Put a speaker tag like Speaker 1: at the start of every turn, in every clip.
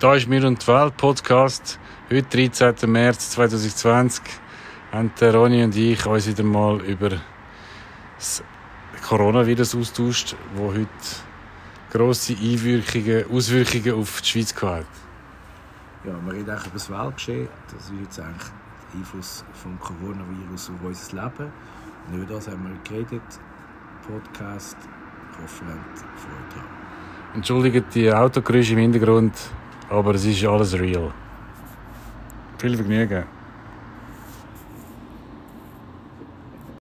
Speaker 1: Da ist «Mir und die Welt» Podcast. Heute, 13. März 2020, haben der Ronny und ich uns wieder mal über das Coronavirus austauscht, das heute grosse Einwirkungen, Auswirkungen auf die Schweiz hat.
Speaker 2: Ja, wir reden eigentlich über das Weltgeschehen. Das ist jetzt eigentlich der Einfluss des Coronavirus auf unser Leben. Und über das haben wir geredet. Podcast. Ich hoffe, ihr habt Freude haben.
Speaker 1: Entschuldigt die Autogeräusche im Hintergrund, aber es ist alles real. Viel Vergnügen.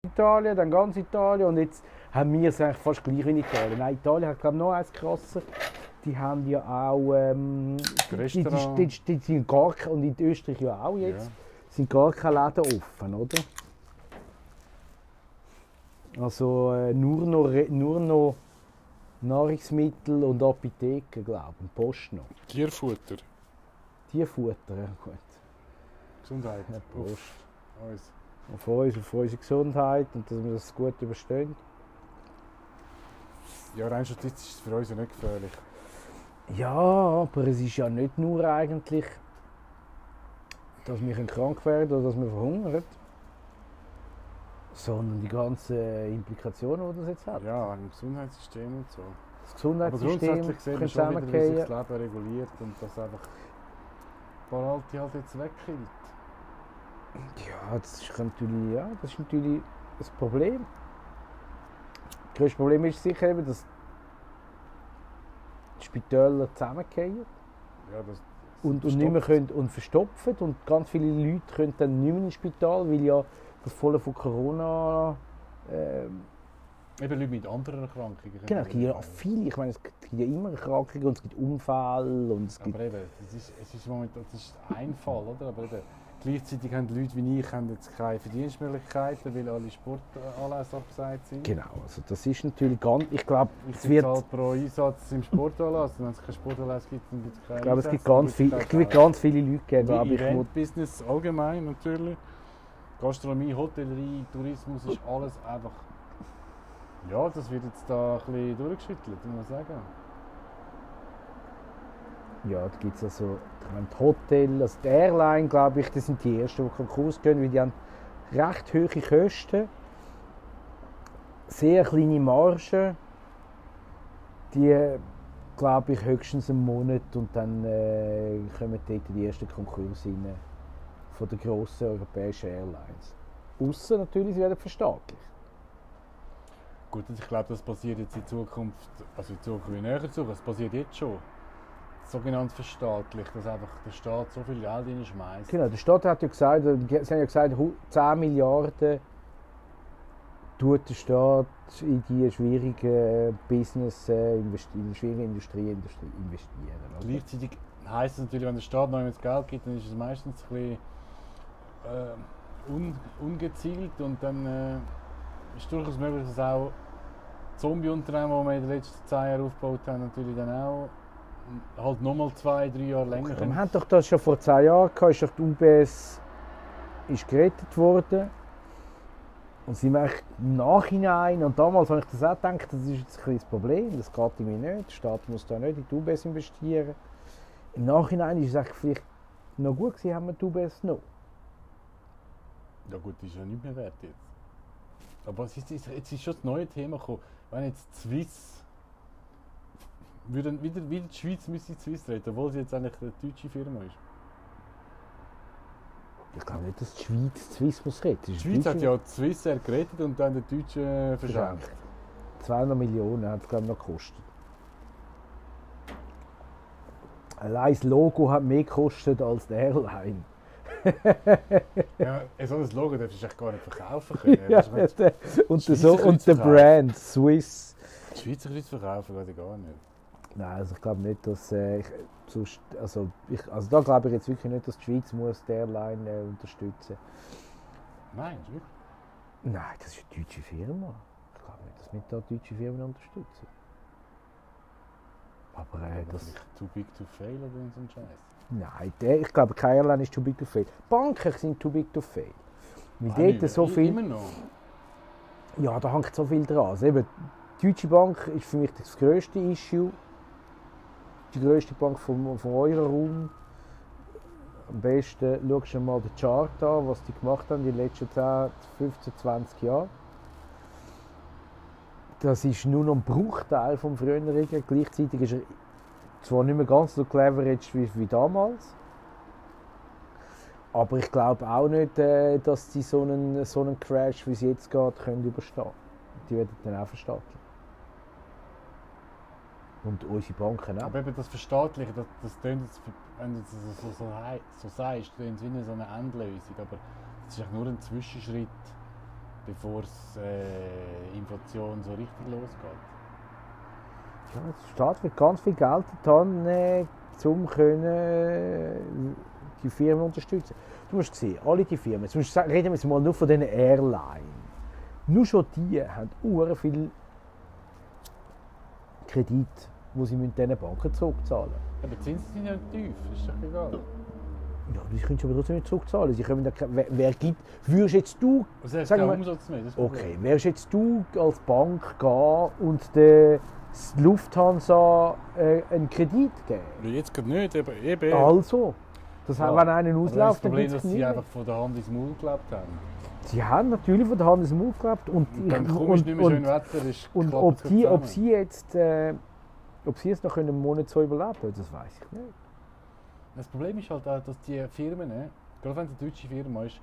Speaker 3: Italien, dann ganz Italien und jetzt haben wir es eigentlich fast gleich wie in Italien. Nein, Italien hat glaube ich noch eins krasser. Die haben ja auch ähm, die, die, die, die, die sind gar und in Österreich ja auch jetzt
Speaker 1: Ja.
Speaker 3: sind gar keine Läden offen, oder? Also äh, nur noch nur noch Nahrungsmittel und Apotheken, glaube ich, Post noch.
Speaker 1: Tierfutter.
Speaker 3: Tierfutter, ja gut.
Speaker 1: Gesundheit.
Speaker 3: Ja, Prost.
Speaker 1: Auf uns.
Speaker 3: Auf uns, auf unsere Gesundheit und dass wir das gut überstehen.
Speaker 1: Ja, rein statistisch ist es für uns ja nicht gefährlich.
Speaker 3: Ja, aber es ist ja nicht nur eigentlich, dass wir krank werden oder dass wir verhungern, sondern die ganzen Implikationen, die das jetzt hat.
Speaker 1: Ja, im Gesundheitssystem und so.
Speaker 3: Das
Speaker 1: Aber
Speaker 3: Gesundheitssystem
Speaker 1: grundsätzlich sehen wir schon wieder, wie sich das. Leben reguliert und dass einfach ein paar Alte halt jetzt wegkillt.
Speaker 3: Ja, das ist natürlich, ja, das ist natürlich das Problem. Das größte Problem ist sicher eben, dass die Spitäler zusammengehen.
Speaker 1: Ja, das,
Speaker 3: und, und nicht mehr können und verstopfen und ganz viele Leute können dann nicht mehr ins Spital, weil ja das voll von Corona ähm,
Speaker 1: Eben Leute mit anderen Erkrankungen.
Speaker 3: genau, es gibt ja viele, ich meine, es gibt ja immer Erkrankungen und es gibt Unfälle und es gibt
Speaker 1: Aber eben, es ist, es ist momentan das ist ein Fall, oder? Aber eben, gleichzeitig haben Leute wie ich haben jetzt keine Verdienstmöglichkeiten, weil alle Sportanlässe abgesagt sind.
Speaker 3: genau, also das ist natürlich ganz, ich glaube, es wird,
Speaker 1: zahlt pro Einsatz im Sportanlass. Wenn es keinen Sportanlass gibt, dann gibt es keinen
Speaker 3: ich glaube, es gibt ganz viel, es ganz viele Leute geben, wo,
Speaker 1: Eventbusiness allgemein natürlich. Gastronomie, Hotellerie, Tourismus ist alles einfach. Ja, das wird jetzt da ein bisschen durchgeschüttelt, muss man sagen.
Speaker 3: ja, da gibt es also, die Hotel, also die Airline, glaube ich, das sind die ersten, die Konkurs gehen, weil die haben recht hohe Kosten, sehr kleine Margen, die, glaube ich, höchstens einen Monat und dann äh, kommen dort die ersten Konkurse rein von den grossen europäischen Airlines. Außer natürlich, sie werden verstaatlicht.
Speaker 1: Gut, und ich glaube, das passiert jetzt in Zukunft, also in Zukunft in näher Zukunft, das passiert jetzt schon. Sogenannt verstaatlicht, dass einfach der Staat so viel Geld reinschmeißt.
Speaker 3: Genau, der Staat hat ja gesagt, äh, sie haben ja gesagt, hu- 10 Milliarden tut der Staat in die schwierigen Business, äh, in die schwierige Industrie, investieren. oder?
Speaker 1: Gleichzeitig heisst es natürlich, wenn der Staat noch das Geld gibt, dann ist es meistens ein bisschen äh, un, ungezielt und dann äh, ist durchaus möglich, dass auch Zombie-Unternehmen, die wir in den letzten zehn Jahren aufgebaut haben, natürlich dann auch halt nochmal zwei, drei Jahre länger
Speaker 3: Wir
Speaker 1: können.
Speaker 3: haben doch das schon vor 10 Jahren gehabt, ist doch die UBS ist gerettet worden. Und sie eigentlich im Nachhinein, und damals habe ich das auch gedacht, das ist jetzt ein kleines Problem, das geht irgendwie nicht, der Staat muss da nicht in die UBS investieren. Im Nachhinein ist es eigentlich vielleicht noch gut gewesen, haben wir die UBS noch.
Speaker 1: Ja gut, ist ja nicht mehr wert jetzt. Aber es ist, jetzt ist schon das neue Thema gekommen. Wenn jetzt die Swiss würden wieder, wieder die Schweiz müsste die Swiss treten, obwohl sie jetzt eigentlich eine deutsche Firma ist.
Speaker 3: Ich glaube nicht, dass die Schweiz die Swiss muss retten.
Speaker 1: Die Schweiz hat ja die Swiss Air gerettet und dann den Deutschen verschenkt.
Speaker 3: 200 Millionen hat es glaube ich noch gekostet. Allein das Logo hat mehr gekostet als die Airline.
Speaker 1: Ja, so ein Logo darfst du echt gar nicht verkaufen können.
Speaker 3: Ja,
Speaker 1: Das ist-
Speaker 3: der- und, der, so, und der. Brand Swiss.
Speaker 1: Die Schweizer Kreuz verkaufen geht gar nicht.
Speaker 3: Nein, also ich glaube nicht, dass äh, ich, sonst, also, ich, also da glaube ich jetzt wirklich nicht, dass die Schweiz muss die Airline äh, unterstützen.
Speaker 1: Nein, ist wirklich.
Speaker 3: Nein, das ist eine deutsche Firma. Ich glaube nicht, dass wir da deutsche Firmen unterstützen. Aber äh,
Speaker 1: Aber
Speaker 3: das,
Speaker 1: vielleicht too big to fail oder so ein Scheiß.
Speaker 3: Nein, der, ich glaube keine Airline ist too big to fail. Banken sind too big to fail. Weil dort so viel,
Speaker 1: Immer noch.
Speaker 3: ja, da hängt so viel dran. Also eben, die Deutsche Bank ist für mich das grösste Issue. die grösste Bank vom, vom Euro-Raum. Am besten schaust du mal den Chart an, was die gemacht haben in den letzten 10, 15, 20 Jahren. Das ist nur noch ein Bruchteil vom früheren. Gleichzeitig ist er zwar nicht mehr ganz so cleveraged wie, wie damals, aber ich glaube auch nicht, äh, dass sie so einen, so einen Crash, wie es jetzt geht, können überstehen Die werden dann auch verstaatlichen. Und unsere Banken auch.
Speaker 1: Aber eben das Verstaatlichen, das, das tönt jetzt, wenn du das so, so, hei- so sagst, tönt wie eine so Endlösung. Aber das ist nur ein Zwischenschritt, bevor es äh, Inflation so richtig losgeht.
Speaker 3: Ja, der Staat wird ganz viel Geld getan, äh, um können, äh, die Firmen unterstützen. Du musst sehen, alle die Firmen, du sagen, reden wir jetzt mal nur von den Airlines. Nur schon die haben ur viel Kredit, die sie mit diesen Banken zurückzahlen
Speaker 1: Aber die Zinsen sind ja nicht tief, ist doch egal.
Speaker 3: Ja, die können sie aber trotzdem nicht zurückzahlen. Sie können da, wer, wer gibt, würdest jetzt du,
Speaker 1: hast
Speaker 3: Sagen wir-
Speaker 1: Umsatz mehr, das das
Speaker 3: okay, wärst jetzt du als Bank gehen und der Lufthansa äh, einen Kredit geben?
Speaker 1: Jetzt geht nicht, eben. eben.
Speaker 3: Also, das
Speaker 1: Ja,
Speaker 3: wenn
Speaker 1: Aber
Speaker 3: ausläuft,
Speaker 1: das
Speaker 3: dann
Speaker 1: Problem, dass
Speaker 3: es
Speaker 1: sie einfach von der Hand ins Maul gelebt haben.
Speaker 3: Sie haben natürlich von der Hand ins Maul gelebt und,
Speaker 1: Und dann kommst
Speaker 3: und,
Speaker 1: du nicht mehr schön
Speaker 3: und,
Speaker 1: Wetter, ist
Speaker 3: und ob,
Speaker 1: es
Speaker 3: die, ob sie jetzt, äh, ob sie jetzt noch einen Monat so überleben, das weiß ich nicht.
Speaker 1: Das Problem ist halt auch, dass die Firmen, ne, gerade wenn es eine deutsche Firma ist,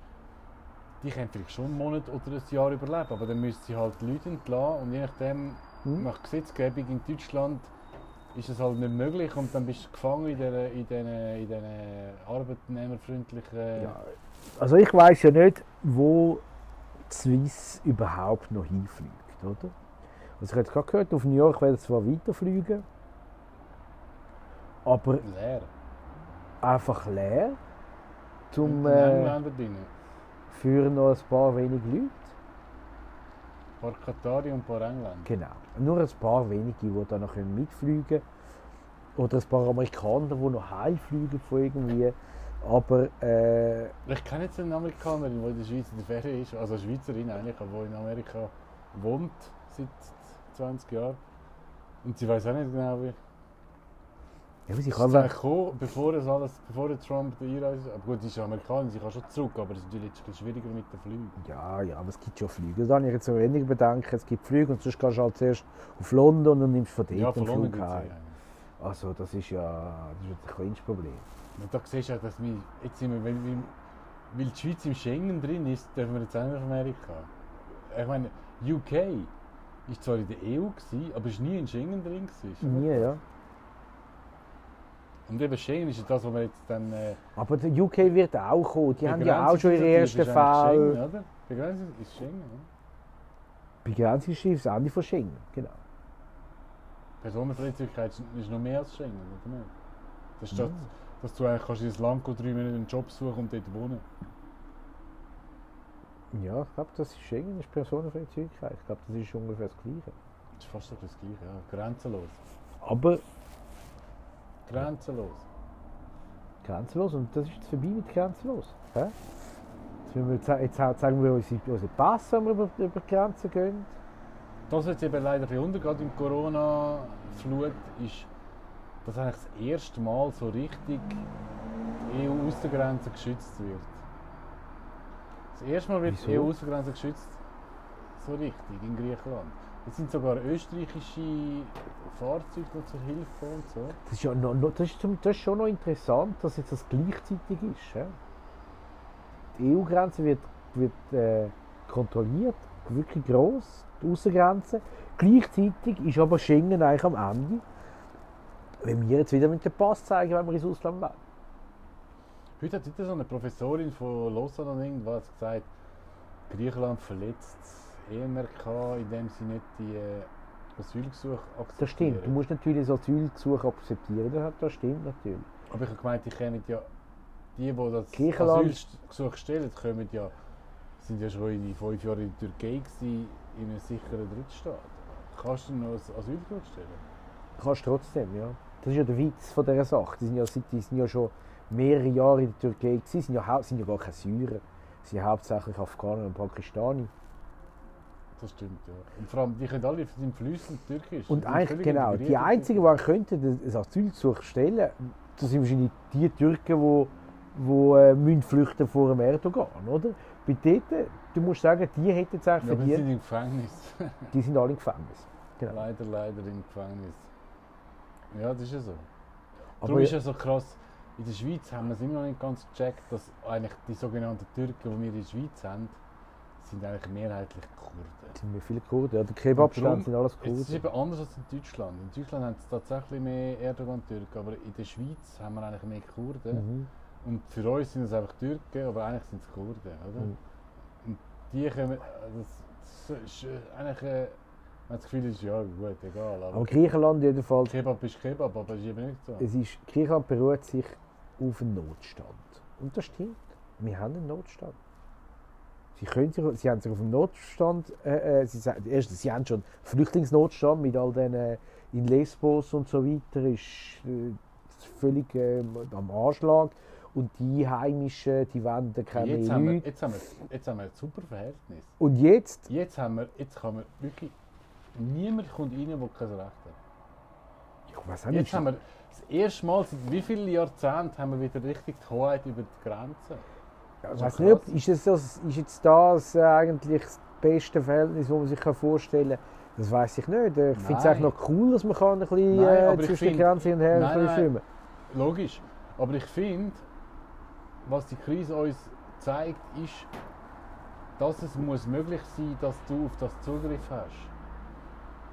Speaker 1: die können vielleicht schon einen Monat oder ein Jahr überleben, aber dann müssen sie halt Leute entlassen und je nachdem,
Speaker 3: Hm?
Speaker 1: nach Gesetzgebung in Deutschland, ist es halt nicht möglich und dann bist du gefangen in diesen in diesen- in diesen arbeitnehmerfreundlichen...
Speaker 3: Ja, also ich weiß ja nicht, wo die Swiss überhaupt noch hinfliegt, oder? Also ich habe gerade gehört, auf New York werden zwar weiterfliegen, aber
Speaker 1: Leer.
Speaker 3: einfach leer, zum,
Speaker 1: den
Speaker 3: äh, für noch ein paar wenige Leute.
Speaker 1: Ein paar Katari und ein paar Engländer.
Speaker 3: Genau. Nur ein paar wenige, die dann noch mitfliegen können. Oder ein paar Amerikaner, die noch heimfliegen von irgendwie. Aber äh,
Speaker 1: Ich kenne jetzt eine Amerikanerin, die in der Schweiz in der Ferien ist, also eine Schweizerin eigentlich, aber die in Amerika wohnt seit 20 Jahren. Und sie weiß auch nicht genau, wie.
Speaker 3: Ja, sie kann weg.
Speaker 1: gekommen, bevor, das alles, bevor Trump der Einreise. Aber gut, sie ist Amerikanerin, sie kann schon zurück, aber es ist natürlich ein bisschen schwieriger mit den Flügen.
Speaker 3: Ja, ja, aber es gibt schon Flüge. Da habe ich jetzt so weniger Bedenken. Es gibt Flüge und sonst gehst du halt zuerst auf London und nimmst von dort
Speaker 1: Ja,
Speaker 3: den
Speaker 1: von
Speaker 3: Flug
Speaker 1: es
Speaker 3: heim.
Speaker 1: ja.
Speaker 3: Also das ist ja das ist ein kleines Problem.
Speaker 1: Und da siehst du auch, dass wir, jetzt sind wir, weil, weil, die Schweiz im Schengen drin ist, dürfen wir jetzt auch nach Amerika. Ich meine, UK ist zwar in der EU, gewesen, aber ist nie in Schengen drin. Gewesen.
Speaker 3: Nie, ja.
Speaker 1: Und eben Schengen ist ja das, was wir jetzt dann... Äh,
Speaker 3: Aber der UK wird auch kommen. Die haben ja auch schon ihre
Speaker 1: Begrenzungsinitiative
Speaker 3: ersten
Speaker 1: ist eigentlich Schengen, oder? Begrenzung ist Schengen, ja.
Speaker 3: Begrenzungsschiff, das Ende von Schengen. Genau.
Speaker 1: Personenfreizügigkeit ist- ist noch mehr als Schengen, oder nicht? Das ist das,
Speaker 3: Mhm.
Speaker 1: dass du eigentlich kannst ins Land gehen, drei Monate einen Job suchen und dort wohnen.
Speaker 3: Ja, ich glaube, das ist Schengen, das ist Personenfreizügigkeit. Ich glaube, das ist ungefähr das Gleiche.
Speaker 1: Das ist fast das Gleiche, ja. Grenzenlos.
Speaker 3: Aber
Speaker 1: Grenzenlos.
Speaker 3: grenzenlos und das ist jetzt vorbei mit grenzenlos. Hä? Jetzt, jetzt zeigen wir unsere, unsere Pass, wenn wir über, über die Grenzen gehen.
Speaker 1: Das, was jetzt eben leider ein bisschen untergeht im Corona-Flut, ist, dass eigentlich das erste Mal so richtig die EU-Außengrenze geschützt wird. Das erste Mal wird die
Speaker 3: Wieso?
Speaker 1: EU-Außengrenze geschützt, so richtig, in Griechenland. Jetzt sind sogar österreichische Fahrzeuge noch zur Hilfe und so.
Speaker 3: Das ist, ja noch, noch, das, ist, zum- das ist schon noch interessant, dass jetzt das gleichzeitig ist. hä? Die EU-Grenze wird, wird äh, kontrolliert, wirklich gross, die Außengrenze. Gleichzeitig ist aber Schengen eigentlich am Ende, wenn wir jetzt wieder mit dem Pass zeigen, wenn wir ins Ausland wollen.
Speaker 1: Heute hat wieder so eine Professorin von Lausanne irgendwas gesagt, Griechenland verletzt das EMRK, indem sie nicht die äh, Asylgesuche akzeptieren.
Speaker 3: Das stimmt. Du musst natürlich das Asylgesuch akzeptieren. Das, stimmt natürlich.
Speaker 1: Aber ich habe gemeint, die kommen ja, die, die das Asylgesuch stellen, kommen ja, sind ja schon in fünf Jahren in der Türkei gewesen, in einem sicheren Drittstaat. Kannst du noch ein Asylgesuch stellen?
Speaker 3: Kannst trotzdem, ja. Das ist ja der Witz von dieser Sache. Die sind ja, die sind ja schon mehrere Jahre in der Türkei gewesen, sind ja, sind ja gar keine Syrer. Sie sind hauptsächlich Afghaner und Pakistani.
Speaker 1: Das stimmt, ja. Und vor allem, die können alle sind flüssend türkisch.
Speaker 3: Und eigentlich, genau, die
Speaker 1: in
Speaker 3: einzigen, die könnten das Asylgesuch stellen, das sind wahrscheinlich die Türken, die, die äh, müssen flüchten vor dem Erdogan, oder? Bei dort, du musst sagen, die hätten es eigentlich
Speaker 1: Ja, aber die sind
Speaker 3: verdient.
Speaker 1: im Gefängnis.
Speaker 3: Die sind alle im Gefängnis. Genau.
Speaker 1: leider, leider im Gefängnis. Ja, das ist ja so.
Speaker 3: Aber
Speaker 1: Darum ist ja so krass, in der Schweiz haben wir es immer noch nicht ganz gecheckt, dass eigentlich die sogenannten Türken, die wir in der Schweiz haben, sind eigentlich mehrheitlich Kurden.
Speaker 3: sind wir viele Kurden. Ja, der Kebabstand sind alles
Speaker 1: Es ist
Speaker 3: Kurden.
Speaker 1: eben anders als in Deutschland. In Deutschland haben es tatsächlich mehr Erdogan-Türken, aber in der Schweiz haben wir eigentlich mehr Kurden.
Speaker 3: Mhm.
Speaker 1: Und für uns sind es einfach Türken, aber eigentlich sind es Kurden, oder?
Speaker 3: Mhm.
Speaker 1: Und die kommen, das, ist äh, eigentlich, äh, man hat das Gefühl, es ist ja gut, egal. Aber,
Speaker 3: Aber Griechenland jedenfalls,
Speaker 1: Kebab ist Kebab, aber es ist eben nicht so.
Speaker 3: es ist, Griechenland beruht sich auf einen Notstand. Und das stimmt. Wir haben einen Notstand. Sie, können sich, sie haben sich auf einen Notstand, äh, äh, sie, erstens, sie haben schon Flüchtlingsnotstand mit all den äh, in Lesbos und so weiter, ist äh, völlig äh, am Anschlag. Und die Heimischen, die wollen keine
Speaker 1: jetzt, haben wir, jetzt, haben wir, jetzt haben wir ein super Verhältnis.
Speaker 3: Und jetzt,
Speaker 1: Jetzt, haben wir, jetzt kann man wirklich, niemand kommt rein, der kein Recht hat.
Speaker 3: ja, was haben
Speaker 1: Jetzt haben wir das erste Mal seit wie vielen Jahrzehnten haben wir wieder richtig die Hoheit über die Grenzen.
Speaker 3: Ja, ich weiß
Speaker 1: ist
Speaker 3: nicht, ob, ist, das, das, ist jetzt das eigentlich das beste Verhältnis, das man sich kann vorstellen kann? Das weiß ich nicht. Ich finde es eigentlich noch cool, dass man kann ein bisschen
Speaker 1: Nein,
Speaker 3: äh, zwischen Grenzen hin und her
Speaker 1: Nein, nein.
Speaker 3: schwimmen.
Speaker 1: Logisch. Aber ich finde, was die Krise uns zeigt, ist, dass es muss möglich sein dass du auf das Zugriff hast.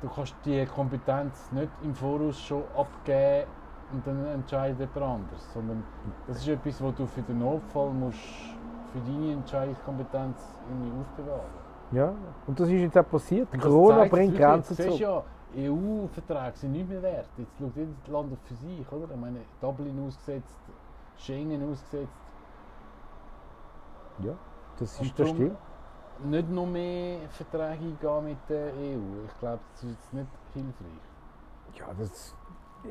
Speaker 1: Du kannst die Kompetenz nicht im Voraus schon abgeben und dann entscheidet jemand anders. Sondern das ist etwas, was du für den Notfall musst, für deine Entscheidungskompetenz irgendwie aufbewahren
Speaker 3: Ja, und das ist jetzt auch passiert. Corona bringt. Grenzen
Speaker 1: Du siehst
Speaker 3: zu.
Speaker 1: ja, EU-Verträge sind nicht mehr wert. Jetzt schaut jedes Land für sich, oder? Ich meine, Dublin ausgesetzt, Schengen ausgesetzt.
Speaker 3: Ja, das, ist, das
Speaker 1: darum-
Speaker 3: stimmt.
Speaker 1: Nicht noch mehr Verträge eingehen mit der EU. Ich glaube, das ist jetzt nicht hilfreich.
Speaker 3: Ja, das,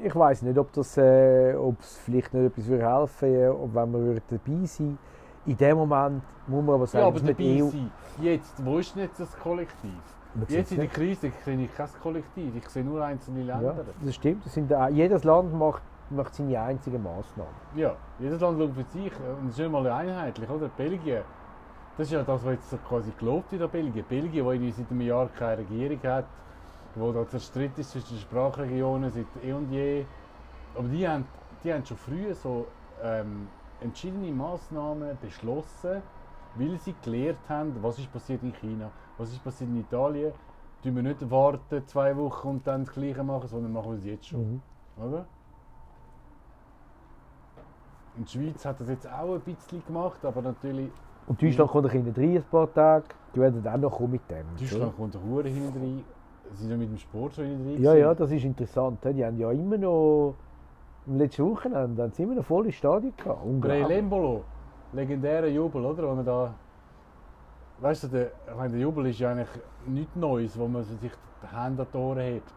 Speaker 3: ich weiß nicht, ob das, äh, ob es vielleicht nicht etwas würde helfen würde, ob wenn wir dabei sein In dem Moment muss man aber sagen,
Speaker 1: Ja, aber
Speaker 3: mit
Speaker 1: dabei
Speaker 3: EU
Speaker 1: sein. Jetzt, wo ist denn jetzt das Kollektiv?
Speaker 3: Man
Speaker 1: Jetzt in der. Krise sehe ich kein Kollektiv. Ich sehe nur einzelne
Speaker 3: Ja,
Speaker 1: Länder.
Speaker 3: das stimmt. Das sind, auch- jedes Land macht, macht seine einzigen Massnahmen.
Speaker 1: Ja, jedes Land schaut für sich und es ist nicht mal einheitlich, oder? Belgien, das ist ja das, was jetzt quasi gelobt wird an Belgien. Belgien, das irgendwie seit einem Jahr keine Regierung hat, wo da zerstritten ist zwischen den Sprachregionen seit eh und je. Aber die haben, die haben schon früh so ähm, entschiedene Massnahmen beschlossen, weil sie gelernt haben, was ist passiert in China, was ist passiert in Italien. Tun wir nicht warten zwei Wochen und dann das Gleiche machen, sondern machen wir es jetzt schon.
Speaker 3: Mhm.
Speaker 1: Oder? In der Schweiz hat das jetzt auch ein bisschen gemacht, aber natürlich,
Speaker 3: Und Deutschland kommt bisschen rein, ein paar Tage. Die werden auch noch kommen mit dem.
Speaker 1: Deutschland kommt Hure hinten rein. Sie sind ja mit dem Sport schon hinten rein.
Speaker 3: Ja, ja, das ist interessant. Die haben ja immer noch im letzten Wochenende haben sie immer noch volle Stadien gehabt. Unglaublich.
Speaker 1: Brelembolo, legendärer Jubel, oder? Wo man da, weißt du, der, ich meine, der Jubel ist ja eigentlich nichts Neues, wo man sich die Hände an die Ohren hebt.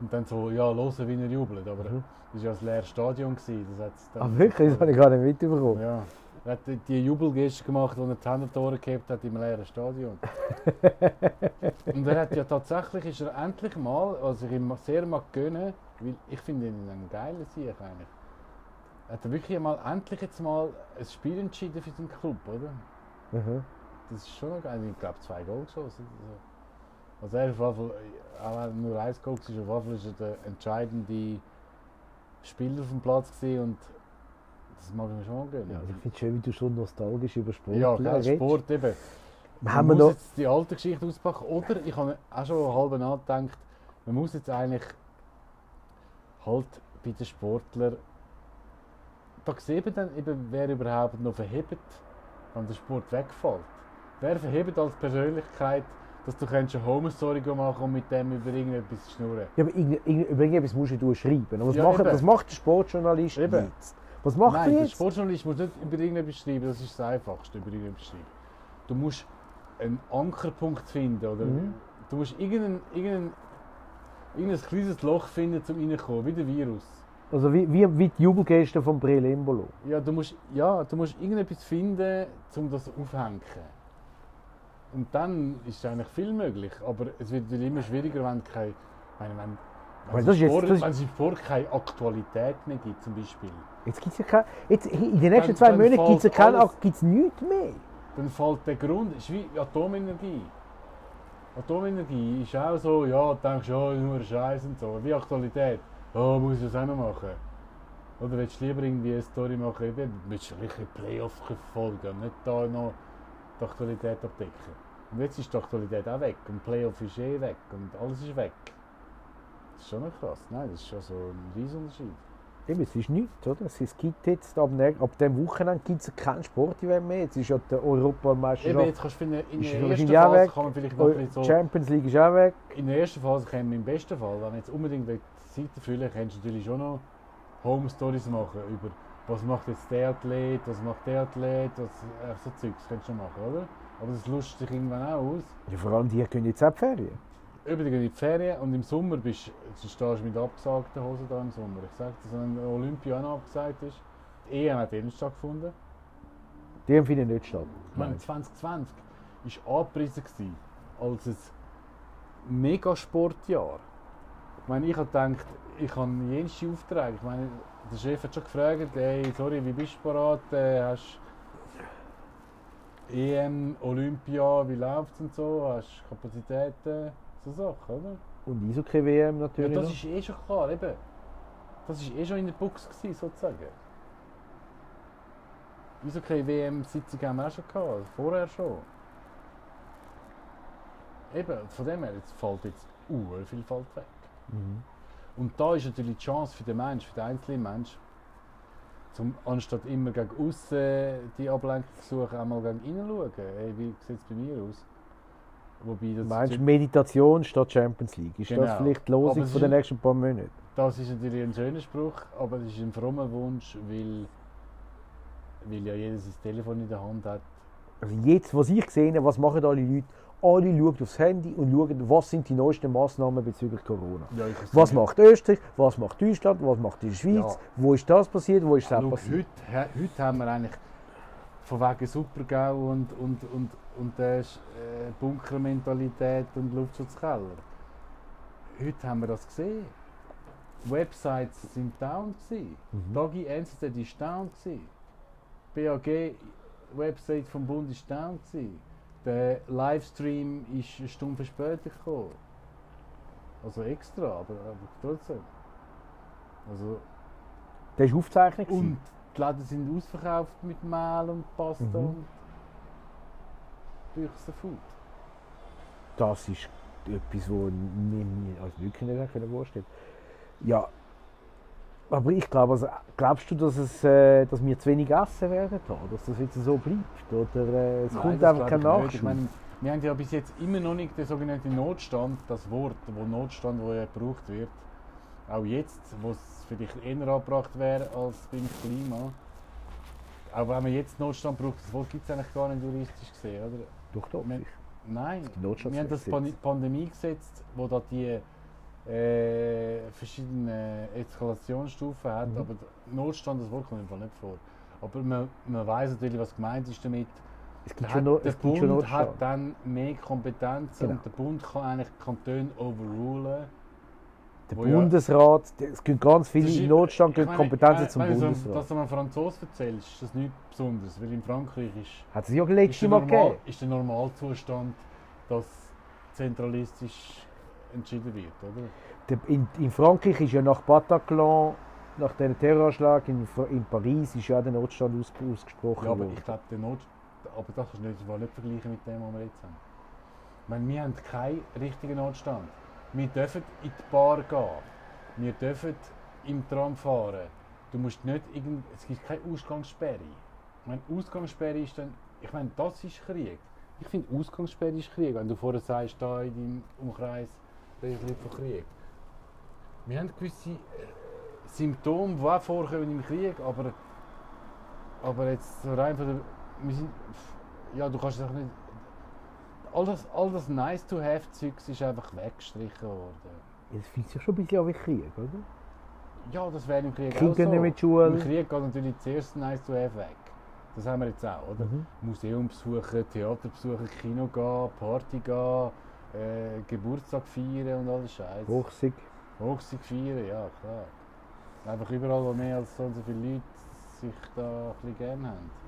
Speaker 1: Und dann so, ja, hören, wie er jubelt. Aber
Speaker 3: Mhm.
Speaker 1: das war ja ein leeres Stadion. Gewesen. Das hat's dann-
Speaker 3: Ah, wirklich? Das habe ich gar nicht mitbekommen.
Speaker 1: Ja. Er hat die- Jubelgeste gemacht, als er die Hände Ohren gehabt hat im leeren Stadion. Und er hat ja tatsächlich, ist er endlich mal, was ich ihm sehr mag gönnen, weil ich finde ihn einen geilen Sieg eigentlich. Hat er wirklich mal endlich jetzt mal ein Spiel entschieden für seinen Club, oder?
Speaker 3: Mhm.
Speaker 1: Das ist schon noch geil. Ich glaube zwei Goal geschossen. Also, er ist auf jeden Fall, auch wenn nur eins Goal war, auf jeden Fall ist er der entscheidende Spieler auf dem Platz gewesen und das mag ich mir schon gönnen.
Speaker 3: Ja, ich finde es schön, wie du schon nostalgisch über Sport
Speaker 1: Ja,
Speaker 3: redest.
Speaker 1: Sport eben.
Speaker 3: Haben
Speaker 1: man
Speaker 3: wir
Speaker 1: muss
Speaker 3: noch,
Speaker 1: jetzt die alte Geschichte auspacken. Oder ich habe auch schon halb nachgedacht, man muss jetzt eigentlich halt bei den Sportlern. Da sieht man dann eben, wer überhaupt noch verhebt, wenn der Sport wegfällt. Wer verhebt als Persönlichkeit, dass du kannst eine Home-Story machen und mit dem über irgendetwas schnurren.
Speaker 3: ja, aber über irgendetwas musst du schreiben. Und was,
Speaker 1: Ja,
Speaker 3: macht, was macht der Sportjournalist
Speaker 1: Eben.
Speaker 3: jetzt? Was macht
Speaker 1: Nein,
Speaker 3: er
Speaker 1: der
Speaker 3: jetzt?
Speaker 1: Sportjournalist muss nicht über irgendetwas schreiben, das ist das Einfachste, über irgendetwas schreiben. Du musst einen Ankerpunkt finden, oder
Speaker 3: Mhm.
Speaker 1: du musst irgendein, irgendein, irgendein kleines Loch finden, um reinzukommen, wie der Virus.
Speaker 3: Also wie, wie, wie die Jubelgeste von Brelembolo.
Speaker 1: Ja, du musst, ja, du musst irgendetwas finden, um das aufzuhängen. Und dann ist eigentlich viel möglich. Aber es wird immer schwieriger, wenn keine, wenn, wenn,
Speaker 3: Weil
Speaker 1: wenn,
Speaker 3: das ist jetzt-
Speaker 1: Sport,
Speaker 3: das
Speaker 1: wenn es Sport keine Aktualität mehr gibt, zum Beispiel.
Speaker 3: Jetzt gibt's ja kein, jetzt, in den nächsten
Speaker 1: Dann-
Speaker 3: zwei Monaten gibt es ja gibt's nichts mehr.
Speaker 1: Dann fällt der Grund, es ist wie Atomenergie. Atomenergie ist auch so, ja, du denkst, ja, nur Scheiß und so. Wie Aktualität, oh, muss ich das auch noch machen? Oder willst du lieber irgendwie eine Story machen, eben, willst du richtig Playoff verfolgen nicht da noch die Aktualität abdecken? Und jetzt ist die Aktualität auch weg und Playoff ist eh weg und alles ist weg. Das ist schon noch krass, nein, das ist schon so ein Riesenunterschied.
Speaker 3: Eben, es ist nichts, oder? Es gibt jetzt, ab, ab dem Wochenende gibt es kein Sport-Event mehr. Jetzt ist ja der
Speaker 1: Eben,
Speaker 3: Europameisterschaft.
Speaker 1: jetzt kannst du in
Speaker 3: Ist
Speaker 1: der ersten Phase
Speaker 3: weg.
Speaker 1: kann man vielleicht noch ein so...
Speaker 3: Champions League ist auch weg.
Speaker 1: In der ersten Phase können wir im besten Fall, wenn jetzt unbedingt die Seite füllen kannst du natürlich schon noch Home Stories machen über was macht jetzt der Athlet, was macht der Athlet, was, äh, so Zeugs kannst du schon machen, oder? Aber das lustet sich irgendwann auch aus.
Speaker 3: Ja, vor allem die gehen jetzt auch die Ferien.
Speaker 1: Über die gehen in die Ferien und im Sommer bist du stehst mit abgesagten Hosen da im Sommer. Ich sage dass wenn Olympia auch noch abgesagt ist. Die EM hat eh nicht stattgefunden.
Speaker 3: Die haben finden nicht statt.
Speaker 1: Ich meine, 2020 war angepriesen als ein Megasportjahr. Ich meine, ich habe gedacht, ich habe jenste Aufträge. Ich meine, der Chef hat schon gefragt, hey, sorry, wie bist du parat? Äh, hast EM, Olympia, wie läuft es und so? Hast du Kapazitäten? So Sachen, oder?
Speaker 3: Und Eishockey-WM
Speaker 1: Ja,
Speaker 3: natürlich
Speaker 1: das
Speaker 3: noch.
Speaker 1: ist eh schon klar, eben. Das war eh schon in der Box, gewesen, sozusagen. Wieso keine WM-Sitzung haben wir auch schon gehabt? Vorher schon. Eben, von dem her, jetzt fällt jetzt uh, Vielfalt weg.
Speaker 3: Mhm.
Speaker 1: Und da ist natürlich die Chance für den Mensch, für den einzelnen Mensch, zum, anstatt immer gegen außen die Ablenkung zu suchen, einmal gegen innen schauen. Hey, wie sieht es bei mir aus? Wobei das
Speaker 3: Meinst du Meditation statt Champions League? Ist das
Speaker 1: Genau.
Speaker 3: vielleicht die Losung von den nächsten paar Monaten?
Speaker 1: Das ist natürlich ein schöner Spruch, aber es ist ein frommer Wunsch, weil, weil ja jeder sein Telefon in der Hand hat.
Speaker 3: Also jetzt, was ich sehe, was machen alle Leute? Alle schauen aufs Handy und schauen, was sind die neuesten Massnahmen bezüglich Corona.
Speaker 1: Ja,
Speaker 3: Was macht Österreich? Was macht Deutschland? Was macht die Schweiz?
Speaker 1: Ja.
Speaker 3: Wo ist das passiert? Wo ist das
Speaker 1: Schau,
Speaker 3: passiert?
Speaker 1: heute, he- heute haben wir eigentlich von wegen Supergau und, und, und, und der äh, Bunkermentalität und Luftschutzkeller. Heute haben wir das gesehen. Websites sind down gewesen.
Speaker 3: Mhm.
Speaker 1: Dagi NZZ ist down gewesen. BAG Website vom Bund ist down gewesen. Der Livestream ist eine Stunde später gekommen. Also extra, aber, aber trotzdem. Also,
Speaker 3: Das war aufgezeichnet. gewesen.
Speaker 1: und die Läden sind ausverkauft mit Mehl und Pasta
Speaker 3: Mhm.
Speaker 1: und Büchse Food.
Speaker 3: Das ist etwas, wo mir mir als wirklich nicht können vorstellen Ja, aber ich glaube, also, glaubst du, dass, es, äh, dass wir zu wenig essen werden, da? dass das jetzt so bleibt? Oder äh, es
Speaker 1: Nein,
Speaker 3: kommt einfach kein
Speaker 1: ich.
Speaker 3: Nachschub?
Speaker 1: Ich meine, wir haben ja bis jetzt immer noch nicht den sogenannten Notstand, das Wort, wo Notstand, wo ja gebraucht wird. Auch jetzt, wo es vielleicht eher angebracht wäre als beim Klima. Auch wenn man jetzt Notstand braucht, das Wort gibt es eigentlich gar nicht juristisch gesehen, oder?
Speaker 3: Doch, doch.
Speaker 1: Wir- Nein, wir haben das Pan Pandemiegesetz, wo da die äh, verschiedenen Eskalationsstufen hat,
Speaker 3: Mhm.
Speaker 1: aber Notstand, das Wort kommt im Fall nicht vor. Aber man, man weiß natürlich, was gemeint ist damit.
Speaker 3: Es gibt
Speaker 1: hat,
Speaker 3: schon, no,
Speaker 1: der
Speaker 3: es
Speaker 1: Bund hat dann mehr Kompetenzen
Speaker 3: Genau.
Speaker 1: und der Bund kann eigentlich Kantone overrulen.
Speaker 3: Der
Speaker 1: wo ja-
Speaker 3: Bundesrat, es gibt ganz viele
Speaker 1: ist-
Speaker 3: in Notstand, gibt
Speaker 1: meine,
Speaker 3: Kompetenzen zum
Speaker 1: so-
Speaker 3: Bundesrat.
Speaker 1: Dass du einem Franzosen erzählst, ist das nichts Besonderes, weil in Frankreich ist,
Speaker 3: Hat es ja letztes
Speaker 1: der,
Speaker 3: Mal
Speaker 1: Normal,
Speaker 3: gegeben.
Speaker 1: ist der Normalzustand, dass zentralistisch entschieden wird, oder?
Speaker 3: Der, in, in Frankreich ist ja nach Bataclan, nach dem Terroranschlag in, in Paris, ist ja auch der Notstand aus, ausgesprochen
Speaker 1: Ja, aber
Speaker 3: worden.
Speaker 1: ich glaube, der Not, aber das kannst du nicht, nicht vergleichen mit dem, was wir jetzt haben. Ich meine, wir haben keinen richtigen Notstand. Wir dürfen in die Bar gehen. Wir dürfen im Tram fahren. Du musst nicht irgend, es gibt keine Ausgangssperre. Meine, Ausgangssperre ist dann, ich meine, das ist Krieg. Ich finde, Ausgangssperre ist Krieg, wenn du vorher sagst, da in deinem Umkreis, da ist nicht von Krieg. Wir haben gewisse äh, Symptome, die auch vorkommen im Krieg, aber aber jetzt rein von der. Wir sind, ja, du kannst es auch nicht. All das, all das nice to have Zeugs ist einfach weggestrichen worden.
Speaker 3: Es fühlt sich schon ein bisschen an wie Krieg, oder?
Speaker 1: Ja, das wäre im Krieg
Speaker 3: Kinder
Speaker 1: auch so.
Speaker 3: nicht mit Schule.
Speaker 1: Im Krieg geht natürlich zuerst nice to have weg. Das haben wir jetzt auch, oder?
Speaker 3: Mhm.
Speaker 1: Museum besuchen, Theater besuchen, Kino gehen, Party gehen, äh, Geburtstag feiern und alles Scheiße.
Speaker 3: Hochsig.
Speaker 1: Hochzeit feiern, ja klar. Einfach überall, wo mehr als so und so viele Leute sich da ein bisschen gerne haben.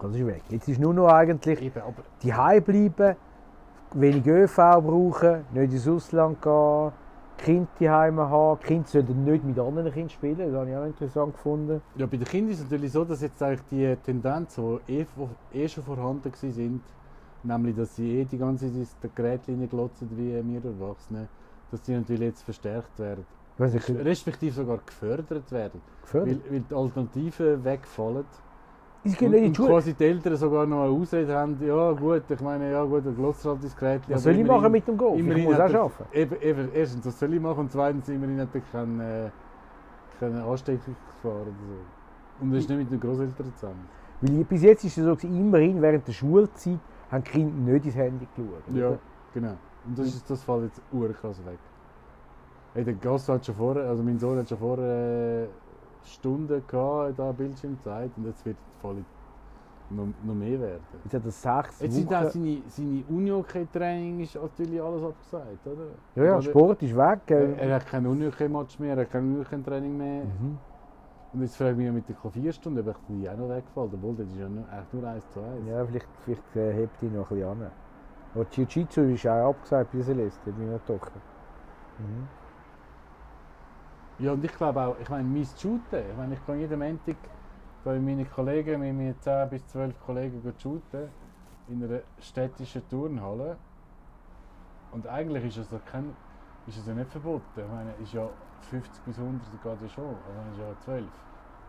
Speaker 3: Das ist weg. Jetzt ist nur noch eigentlich
Speaker 1: Eben, aber
Speaker 3: die bleiben, wenig ÖV brauchen, nicht ins Ausland gehen, Kinder die Heime haben. Die Kinder sollten nicht mit anderen Kindern spielen, das habe ich auch interessant gefunden.
Speaker 1: ja, bei den Kindern ist es natürlich so, dass jetzt eigentlich die Tendenzen, die eh, wo- eh schon vorhanden waren, nämlich dass sie eh die ganze Zeit ins Gerät glotzen wie wir Erwachsene, dass die natürlich jetzt verstärkt werden. Respektive sogar gefördert werden. Weil,
Speaker 3: gefördert.
Speaker 1: weil die Alternativen wegfallen.
Speaker 3: Sie
Speaker 1: Und, und quasi die Eltern sogar noch eine Ausrede haben, ja gut, ich meine, ja gut, der glotzt halt ins Gerät.
Speaker 3: Was soll ich machen mit dem Golf? Ich muss
Speaker 1: hat
Speaker 3: auch arbeiten.
Speaker 1: Eben, eben, erstens, was soll ich machen? Und zweitens, immerhin hat er keinen, äh, keine Ansteckungsgefahr oder so. Und er ist nicht mit den Großeltern zusammen.
Speaker 3: Weil bis jetzt ist es so, immerhin während der Schulzeit haben die Kinder nicht ins Handy geschaut.
Speaker 1: Ja,
Speaker 3: oder?
Speaker 1: genau. Und das, ist, das fällt jetzt urkrass weg. Hey, der Gast hat schon vorher, also mein Sohn hat schon vorher äh, Stunden gehabt, da Bildschirmzeit, und jetzt wird es voll noch, noch mehr werden.
Speaker 3: Jetzt hat er sechs
Speaker 1: Jetzt sind auch seine, seine Uni-Training ist natürlich alles abgesagt, oder?
Speaker 3: Ja, ja,
Speaker 1: Oder-
Speaker 3: Sport ist weg.
Speaker 1: Er,
Speaker 3: äh,
Speaker 1: er hat kein Uni-Match mehr, er hat kein Uni-Training mehr.
Speaker 3: Mhm.
Speaker 1: Und jetzt frage ich mich mit der Klavierstunde, ob ich die auch noch wegfällt. Obwohl, das ist ja nur, eigentlich nur 1 zu 1.
Speaker 3: Ja, vielleicht, vielleicht äh, hebt ihn noch ein bisschen an. Aber Jiu-Jitsu ist auch abgesagt bei Celeste, bei meiner Tochter. Mhm.
Speaker 1: Ja, und ich glaube auch, ich meine, mein Shooten, ich meine, ich kann jeden Montag bei meinen Kollegen, mit meinen 10 bis 12 Kollegen gut shooten, in einer städtischen Turnhalle. Und eigentlich ist es, ja kein, ist es ja nicht verboten. Ich meine, ist ja 50 bis 100 geht ja schon, also dann ist ja 12.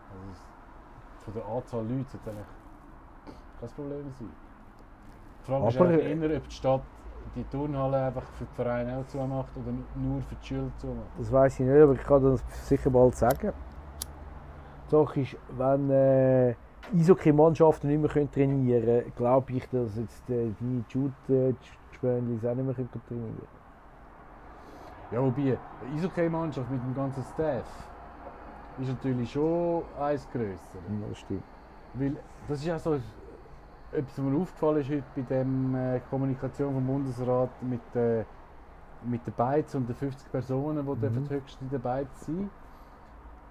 Speaker 1: Also es- von der Anzahl Leute sollte eigentlich kein Problem sein. Die Frage ist
Speaker 3: Aber-
Speaker 1: eigentlich eher, ob die Stadt die Turnhalle einfach für die Vereine auch zumacht oder nur für die Schüler zumacht.
Speaker 3: Das weiß ich nicht, aber ich kann das sicher bald sagen. Die Sache ist, wenn äh, Eishockey-Mannschaften nicht mehr trainieren können, glaube ich, dass jetzt äh, die Shoot-Spönlis auch nicht mehr trainieren können.
Speaker 1: Ja, wobei, eine Eishockey-Mannschaft mit dem ganzen Staff ist natürlich schon eins grösser.
Speaker 3: Ja, das stimmt.
Speaker 1: Weil das ist auch so etwas, was mir aufgefallen ist heute bei der äh, Kommunikation vom Bundesrat mit, äh, mit den Beiz und den 50 Personen, die
Speaker 3: Mhm.
Speaker 1: dürfen höchst in der Beiz sein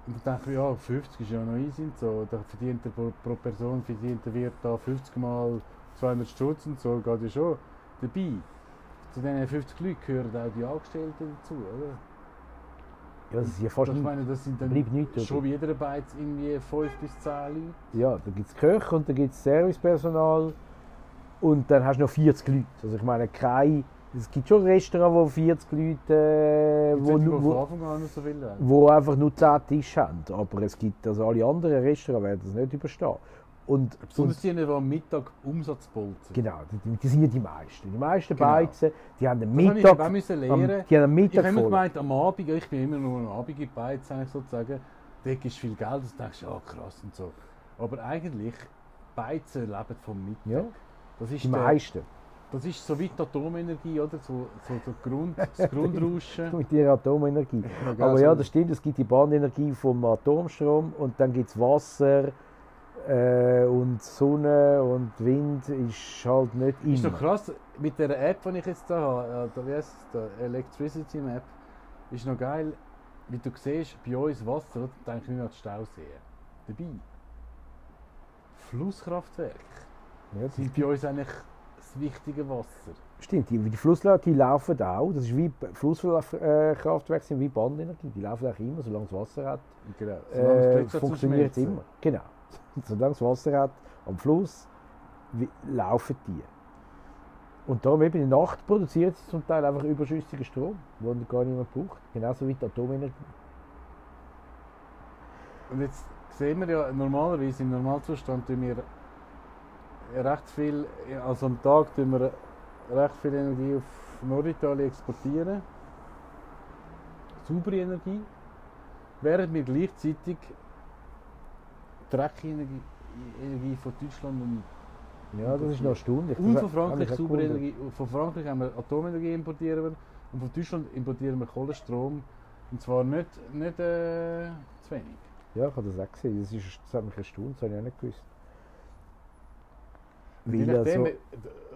Speaker 1: Und da dachte ich, ja, 50 ist ja noch easy und so. Da verdient er pro, pro Person verdient der Wirt da 50 mal 200 Stutz und so, geht ja schon dabei. Zu diesen 50 Leuten gehören auch die Angestellten dazu, oder?
Speaker 3: Ja, das ist ja fast
Speaker 1: ich meine, das sind dann
Speaker 3: bleibt nichts,
Speaker 1: schon jeder Beiz irgendwie 5 bis 10 Leute.
Speaker 3: Ja, da gibt es Köche und da gibt es Servicepersonal und dann hast du noch 40 Leute. Also ich meine, kein, es gibt schon Restaurants, wo 40 Leute, äh,
Speaker 1: Wo,
Speaker 3: wo,
Speaker 1: wo, so
Speaker 3: wo einfach nur 10 Tische haben. Aber es gibt, also alle anderen Restaurants werden das nicht überstehen. Und,
Speaker 1: Besonders
Speaker 3: und
Speaker 1: die, die am Mittag Umsatz bolzen.
Speaker 3: genau, die, die sind ja die meisten. Die meisten
Speaker 1: Genau.
Speaker 3: Beizen, die haben den
Speaker 1: Das habe ich
Speaker 3: Mittag,
Speaker 1: müssen
Speaker 3: am,
Speaker 1: lernen.
Speaker 3: die haben den
Speaker 1: Ich
Speaker 3: Mittag
Speaker 1: habe immer
Speaker 3: voll.
Speaker 1: gemeint, am Abend, ich bin immer nur am Abend eigentlich sozusagen, da ist viel Geld, das denkst du, ja krass und so. Aber eigentlich, Beizen leben vom Mittag.
Speaker 3: Ja,
Speaker 1: Das ist,
Speaker 3: die
Speaker 1: der,
Speaker 3: meisten.
Speaker 1: das ist so wie die Atomenergie, oder? So, so, so Grund, das Grundrauschen.
Speaker 3: Mit ihrer Atomenergie.
Speaker 1: Gell,
Speaker 3: Aber ja, das stimmt, es gibt die Bahnenergie vom Atomstrom und dann gibt es Wasser äh, und Sonne und Wind ist halt nicht
Speaker 1: Ist
Speaker 3: immer.
Speaker 1: doch krass, mit der App, die ich jetzt da habe, äh, da, wie es da, Electricity Map, ist noch geil, wie du siehst, bei uns Wasser, oder? denke ich nicht an die Stauseen. Dabei, Flusskraftwerke
Speaker 3: Ja,
Speaker 1: sind bei uns eigentlich das wichtige Wasser.
Speaker 3: stimmt, die, die Flussleute die laufen auch. Das ist wie Flusskraftwerke sind wie Bahnenergie. Die laufen auch immer, solange es Wasser hat.
Speaker 1: Genau.
Speaker 3: Äh, funktioniert es immer. Genau. Solange es Wasser hat am Fluss, wie, laufen die. Und darum eben in der Nacht produzieren sie zum Teil einfach überschüssigen Strom, den gar niemand braucht. Genauso wie die Atomenergie.
Speaker 1: Und jetzt sehen wir ja, normalerweise im Normalzustand tun wir recht viel, also am Tag tun wir recht viel Energie auf Norditalien exportieren. Saubere Energie. Während wir gleichzeitig dreckige Energie, Energie von Deutschland und,
Speaker 3: Ja, das ist noch erstaunlich.
Speaker 1: und von Frankreich saubere. Energie. Von Frankreich haben wir Atomenergie importieren wir und von Deutschland importieren wir Kohlenstrom. Und zwar nicht, nicht äh, zu wenig.
Speaker 3: Ja, ich habe das auch gesehen. Das, ist, das hat mich erstaunt, das habe ich auch nicht gewusst. Weil
Speaker 1: je nachdem,
Speaker 3: also-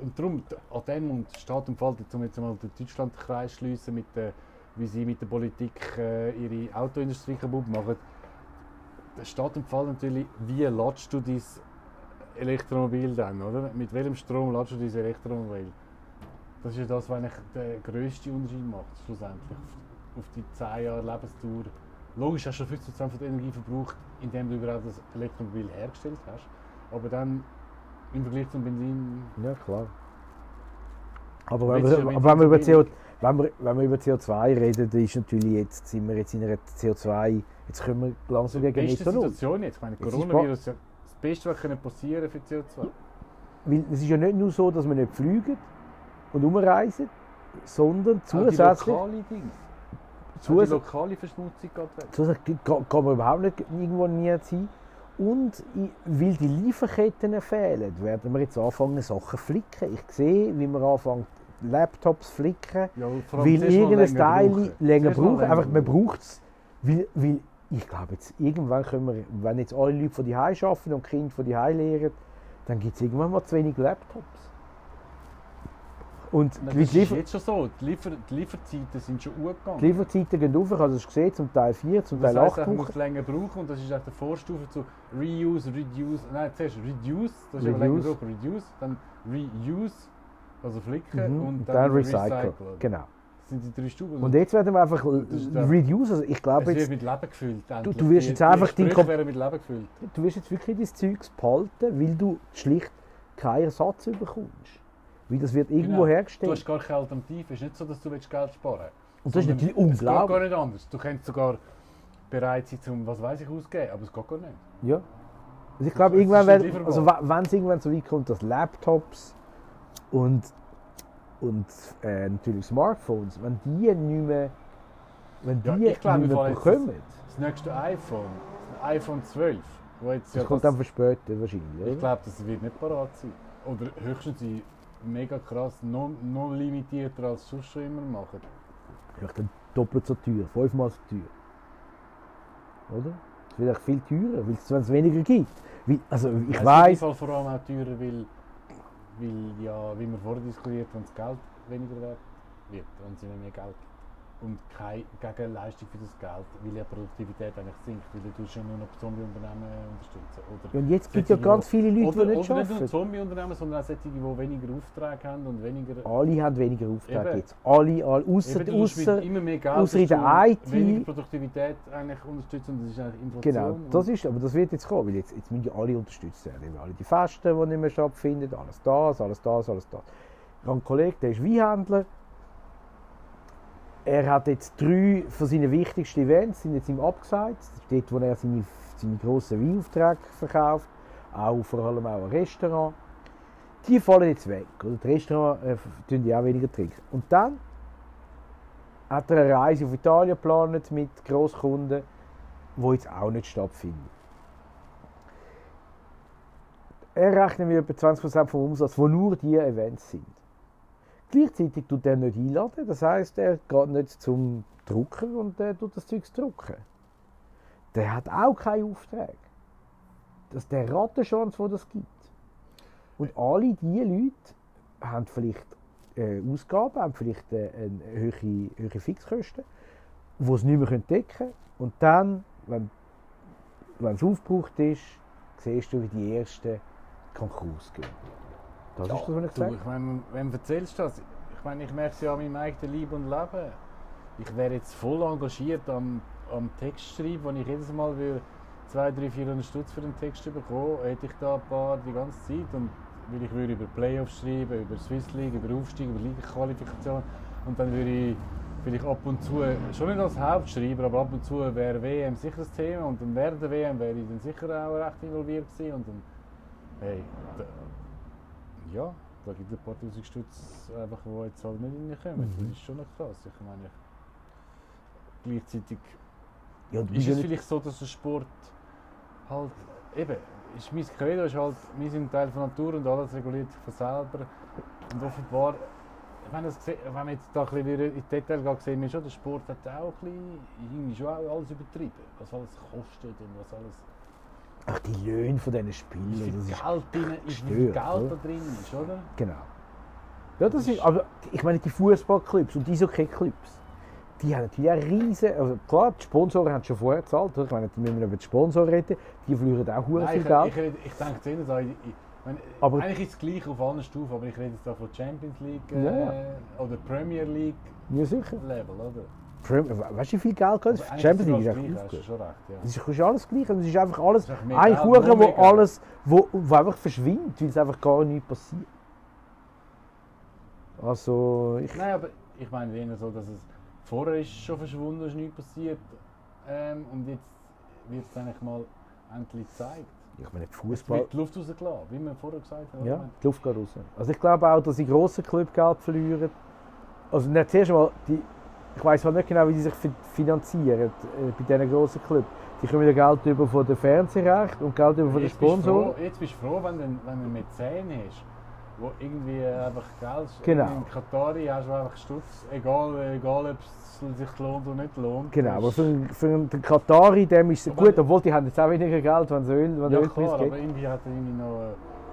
Speaker 1: und darum, an dem und steht und fällt, um jetzt mal den Deutschlandkreis schließen, mit der, wie sie mit der Politik äh, ihre Autoindustrie kaputt machen, da steht und fällt natürlich, wie ladest du dein Elektromobil dann, oder? Mit welchem Strom ladest du dein Elektromobil? Das ist ja das, was eigentlich der grösste Unterschied macht, schlussendlich, auf, die 10 Jahre Lebensdauer. Logisch hast du 50% von der Energie verbraucht, indem du überhaupt das Elektromobil hergestellt hast, aber dann im Vergleich zum Benzin
Speaker 3: Ja, klar. Aber wenn wir, aber wenn wir, über
Speaker 1: Benzin
Speaker 3: CO, wenn, wir, wenn wir über CO2 reden, dann ist natürlich jetzt, sind wir jetzt in einer CO2, jetzt können wir langsam
Speaker 1: die
Speaker 3: gegen
Speaker 1: beste
Speaker 3: Netto Null.
Speaker 1: Situation jetzt. Ich meine,
Speaker 3: ist
Speaker 1: Coronavirus ist ja das Beste, was können passieren für CO2.
Speaker 3: Weil es ist ja nicht nur so, dass wir nicht fliegen und umreisen, sondern
Speaker 1: Auch die
Speaker 3: zusätzlich,
Speaker 1: lokale. Auch die
Speaker 3: zusätzlich,
Speaker 1: lokale Verschmutzung geht weg.
Speaker 3: zusätzlich kann, man überhaupt nicht irgendwo nie sein. Und weil die Lieferketten fehlen, werden wir jetzt anfangen, Sachen zu flicken. Ich sehe, wie wir anfangen, Laptops flicken.
Speaker 1: Ja,
Speaker 3: weil irgendein Teil
Speaker 1: brauchen.
Speaker 3: länger braucht. Einfach, man braucht es. Weil, weil ich glaube, jetzt irgendwann können wir, wenn jetzt alle Leute von die arbeiten und Kinder von die lehren, dann gibt es irgendwann mal zu wenig Laptops. Und
Speaker 1: Nein, Das ist jetzt schon so. Die, Liefer die Lieferzeiten sind schon hochgegangen.
Speaker 3: die Lieferzeiten gehen auf, ich habe es gesehen, zum Teil 4, zum
Speaker 1: das
Speaker 3: Teil
Speaker 1: heisst,
Speaker 3: 8
Speaker 1: man muss
Speaker 3: Wochen.
Speaker 1: länger brauchen und das ist auch der Vorstufe zu Reuse, Reduce, nein, zuerst Reduce, das ist aber länger
Speaker 3: Reduce.
Speaker 1: brauchen, Reduce, dann Reuse, also flicken
Speaker 3: Mhm.
Speaker 1: und
Speaker 3: dann,
Speaker 1: dann.
Speaker 3: Genau.
Speaker 1: Sind die drei Stufen.
Speaker 3: Und jetzt werden wir einfach
Speaker 1: ist
Speaker 3: reduce. Also ich
Speaker 1: es
Speaker 3: glaube
Speaker 1: wird
Speaker 3: jetzt,
Speaker 1: mit Leben gefüllt.
Speaker 3: du
Speaker 1: endlich.
Speaker 3: wirst
Speaker 1: Die-
Speaker 3: jetzt einfach
Speaker 1: die
Speaker 3: dein
Speaker 1: gefüllt.
Speaker 3: du wirst jetzt wirklich dein Zeugs behalten, weil du schlicht keinen Ersatz bekommst. Weil das wird irgendwo
Speaker 1: Genau. Du
Speaker 3: hergestellt.
Speaker 1: hast gar keine Alternative. Es ist nicht so, dass du willst Geld sparen
Speaker 3: Und das ist
Speaker 1: Sondern
Speaker 3: natürlich
Speaker 1: Es geht gar
Speaker 3: unglaublich.
Speaker 1: nicht anders. Du könntest sogar bereit sein, zum was weiß ich ausgeben, aber es geht gar nicht.
Speaker 3: Ja. Also ich glaube, irgendwann,
Speaker 1: ist
Speaker 3: wenn, also wenn es irgendwann so weit kommt, dass Laptops und, und äh, natürlich Smartphones, wenn die nicht mehr, wenn die
Speaker 1: Ja,
Speaker 3: nicht
Speaker 1: ich glaube,
Speaker 3: mehr bekommen,
Speaker 1: Das nächste iPhone, das iPhone 12, wo jetzt ja
Speaker 3: das kommt
Speaker 1: das,
Speaker 3: dann verspätet wahrscheinlich,
Speaker 1: ich
Speaker 3: oder?
Speaker 1: glaube, das wird nicht parat sein. Oder höchstens in mega krass, noch, noch limitierter als sonst schon immer machen.
Speaker 3: Vielleicht dann doppelt so teuer, fünfmal so teuer. Oder? Das wird echt viel teurer, weil es wenn es weniger gibt. Weil, also ich
Speaker 1: Es wird im
Speaker 3: weiß,
Speaker 1: Fall vor allem auch teurer, weil, weil ja, wie wir vorher diskutiert haben, das Geld weniger wert wird und ihnen mehr Geld gibt. Und keine Gegenleistung für das Geld, weil ja die Produktivität eigentlich sinkt, weil du ja nur noch Zombie-Unternehmen unterstützen. Oder
Speaker 3: und jetzt gibt es ja ganz viele Leute,
Speaker 1: oder,
Speaker 3: die nicht
Speaker 1: oder nicht nur
Speaker 3: arbeiten.
Speaker 1: Zombie-Unternehmen, sondern auch solche, die weniger Aufträge haben und weniger...
Speaker 3: Alle haben weniger Aufträge
Speaker 1: Eben.
Speaker 3: jetzt. Alle, alle ausser,
Speaker 1: Eben,
Speaker 3: ausser
Speaker 1: immer mehr Geld
Speaker 3: ausser in der IT.
Speaker 1: weniger Produktivität eigentlich unterstützen das ist eigentlich Inflation.
Speaker 3: Genau, das ist, aber das wird jetzt kommen, weil jetzt, jetzt müssen ja alle unterstützt werden. Alle die Festen, die nicht mehr stattfinden, alles das, alles das, alles das. Ich habe einen Kollegen, der ist Weinhändler. Er hat jetzt drei von seinen wichtigsten Events sind jetzt ihm abgesagt. Dort, wo er seine, seine grossen Weinaufträge verkauft. Auch, vor allem auch ein Restaurant. Die fallen jetzt weg. Oder? Die Restaurants äh, tun auch weniger trinken. Und dann hat er eine Reise auf Italien geplant mit Grosskunden, die jetzt auch nicht stattfindet. Er rechnet mit etwa 20% vom Umsatz, wo nur diese Events sind. Gleichzeitig tut er nicht einladen, das heißt, er geht nicht zum Drucker und er tut das Zeug drucken. Der hat auch keine Aufträge. Das ist der Rattenschwanz, der das gibt. Und alle diese Leute haben vielleicht äh, Ausgaben, haben vielleicht äh, höhere, höhere Fixkosten, die sie nicht mehr decken können. Und dann, wenn es aufgebraucht ist, siehst du, wie die ersten Konkurs gehen. Das ist das, was ich
Speaker 1: Du,
Speaker 3: gesagt
Speaker 1: ich meine, wem erzählst du das? Ich meine, ich merke es ja an meinem eigenen Leben und Leben. Ich wäre jetzt voll engagiert am, am Text schreiben, wenn ich jedes Mal würde 2, 3, 400 Stutz für den Text bekommen, hätte ich da ein paar die ganze Zeit. Und weil ich würde über Playoffs schreiben, über Swiss League, über Aufstieg, über Liga-Qualifikation. Und dann würde ich vielleicht ab und zu, schon nicht als Hauptschreiber, aber ab und zu wäre WM sicher das Thema. Und dann während der WM wäre ich dann sicher auch recht involviert gewesen. Und dann, hey, ja, da gibt es ein paar tausend Stutz, einfach, die jetzt halt nicht reinkommen.
Speaker 3: Mhm.
Speaker 1: Das ist schon noch krass. Ich meine, gleichzeitig
Speaker 3: Ja,
Speaker 1: ist es vielleicht so, dass der Sport halt eben, ist mein Credo ist halt, wir sind Teil von Natur und alles reguliert sich von selber. Und offenbar wenn, das, wenn man jetzt da ein bisschen in Detail geht, sehen wir schon, der Sport hat auch ein bisschen, irgendwie schon auch alles übertrieben. Was alles kostet und was alles.
Speaker 3: Ach, die Löhne von diesen
Speaker 1: Wie
Speaker 3: Spielern,
Speaker 1: viel
Speaker 3: das ist
Speaker 1: Geld, drin, ist, wie viel Geld
Speaker 3: gestört, oder?
Speaker 1: da drin ist, oder?
Speaker 3: Genau. Ja, das ist, aber ich meine, die Fußballclubs und die Eishockey-Clubs, die haben natürlich auch riesen, also klar, die Sponsoren haben schon vorher gezahlt, ich meine, die müssen wir über die Sponsoren reden, die verlieren auch
Speaker 1: Nein,
Speaker 3: viel
Speaker 1: ich,
Speaker 3: Geld.
Speaker 1: ich, rede- ich denke ich, ich, meine,
Speaker 3: Aber-
Speaker 1: eigentlich ist es gleich auf allen Stufen, aber ich rede jetzt da von Champions League äh,
Speaker 3: Ja, ja.
Speaker 1: oder Premier League
Speaker 3: ja, sicher.
Speaker 1: Level, oder?
Speaker 3: Weißt du, wie viel Geld
Speaker 1: eigentlich
Speaker 3: Champions League ist
Speaker 1: das
Speaker 3: echt
Speaker 1: gleich, schon recht, ja.
Speaker 3: Es ist, alles gleich, es ist einfach alles,
Speaker 1: Es ist
Speaker 3: ein Kuchen, wo alles, wo, wo einfach verschwindet, weil es einfach gar nichts passiert. Also, ich,
Speaker 1: Nein, aber ich meine eher so, dass es vorher ist schon verschwunden, ist nichts passiert ähm, und jetzt wird es eigentlich mal endlich gezeigt.
Speaker 3: ich meine,
Speaker 1: Jetzt
Speaker 3: Fußball.
Speaker 1: wird die Luft rausgelassen, wie wir vorher gesagt haben.
Speaker 3: Ja, die Luft geht raus. Also ich glaube auch, dass die grossen Clubs Geld verlieren. Also nicht zuerst mal, die, ich weiß halt nicht genau, wie die sich fi- finanzieren äh, bei diesen grossen Clubs. Die kommen ja Geld über von den Fernsehrechten und Geld über von den Sponsoren.
Speaker 1: Jetzt bist du froh, wenn du, wenn einen Mäzen hast, wo irgendwie einfach Geld
Speaker 3: Genau.
Speaker 1: In Katari hast du einfach Stutz, egal, egal ob es sich lohnt oder nicht lohnt.
Speaker 3: Genau, aber für, für den Katari dem ist es gut, obwohl die haben jetzt auch weniger Geld, wenn es Öl, wenn
Speaker 1: ja
Speaker 3: Ölpreis
Speaker 1: klar, aber irgendwie hat er irgendwie noch,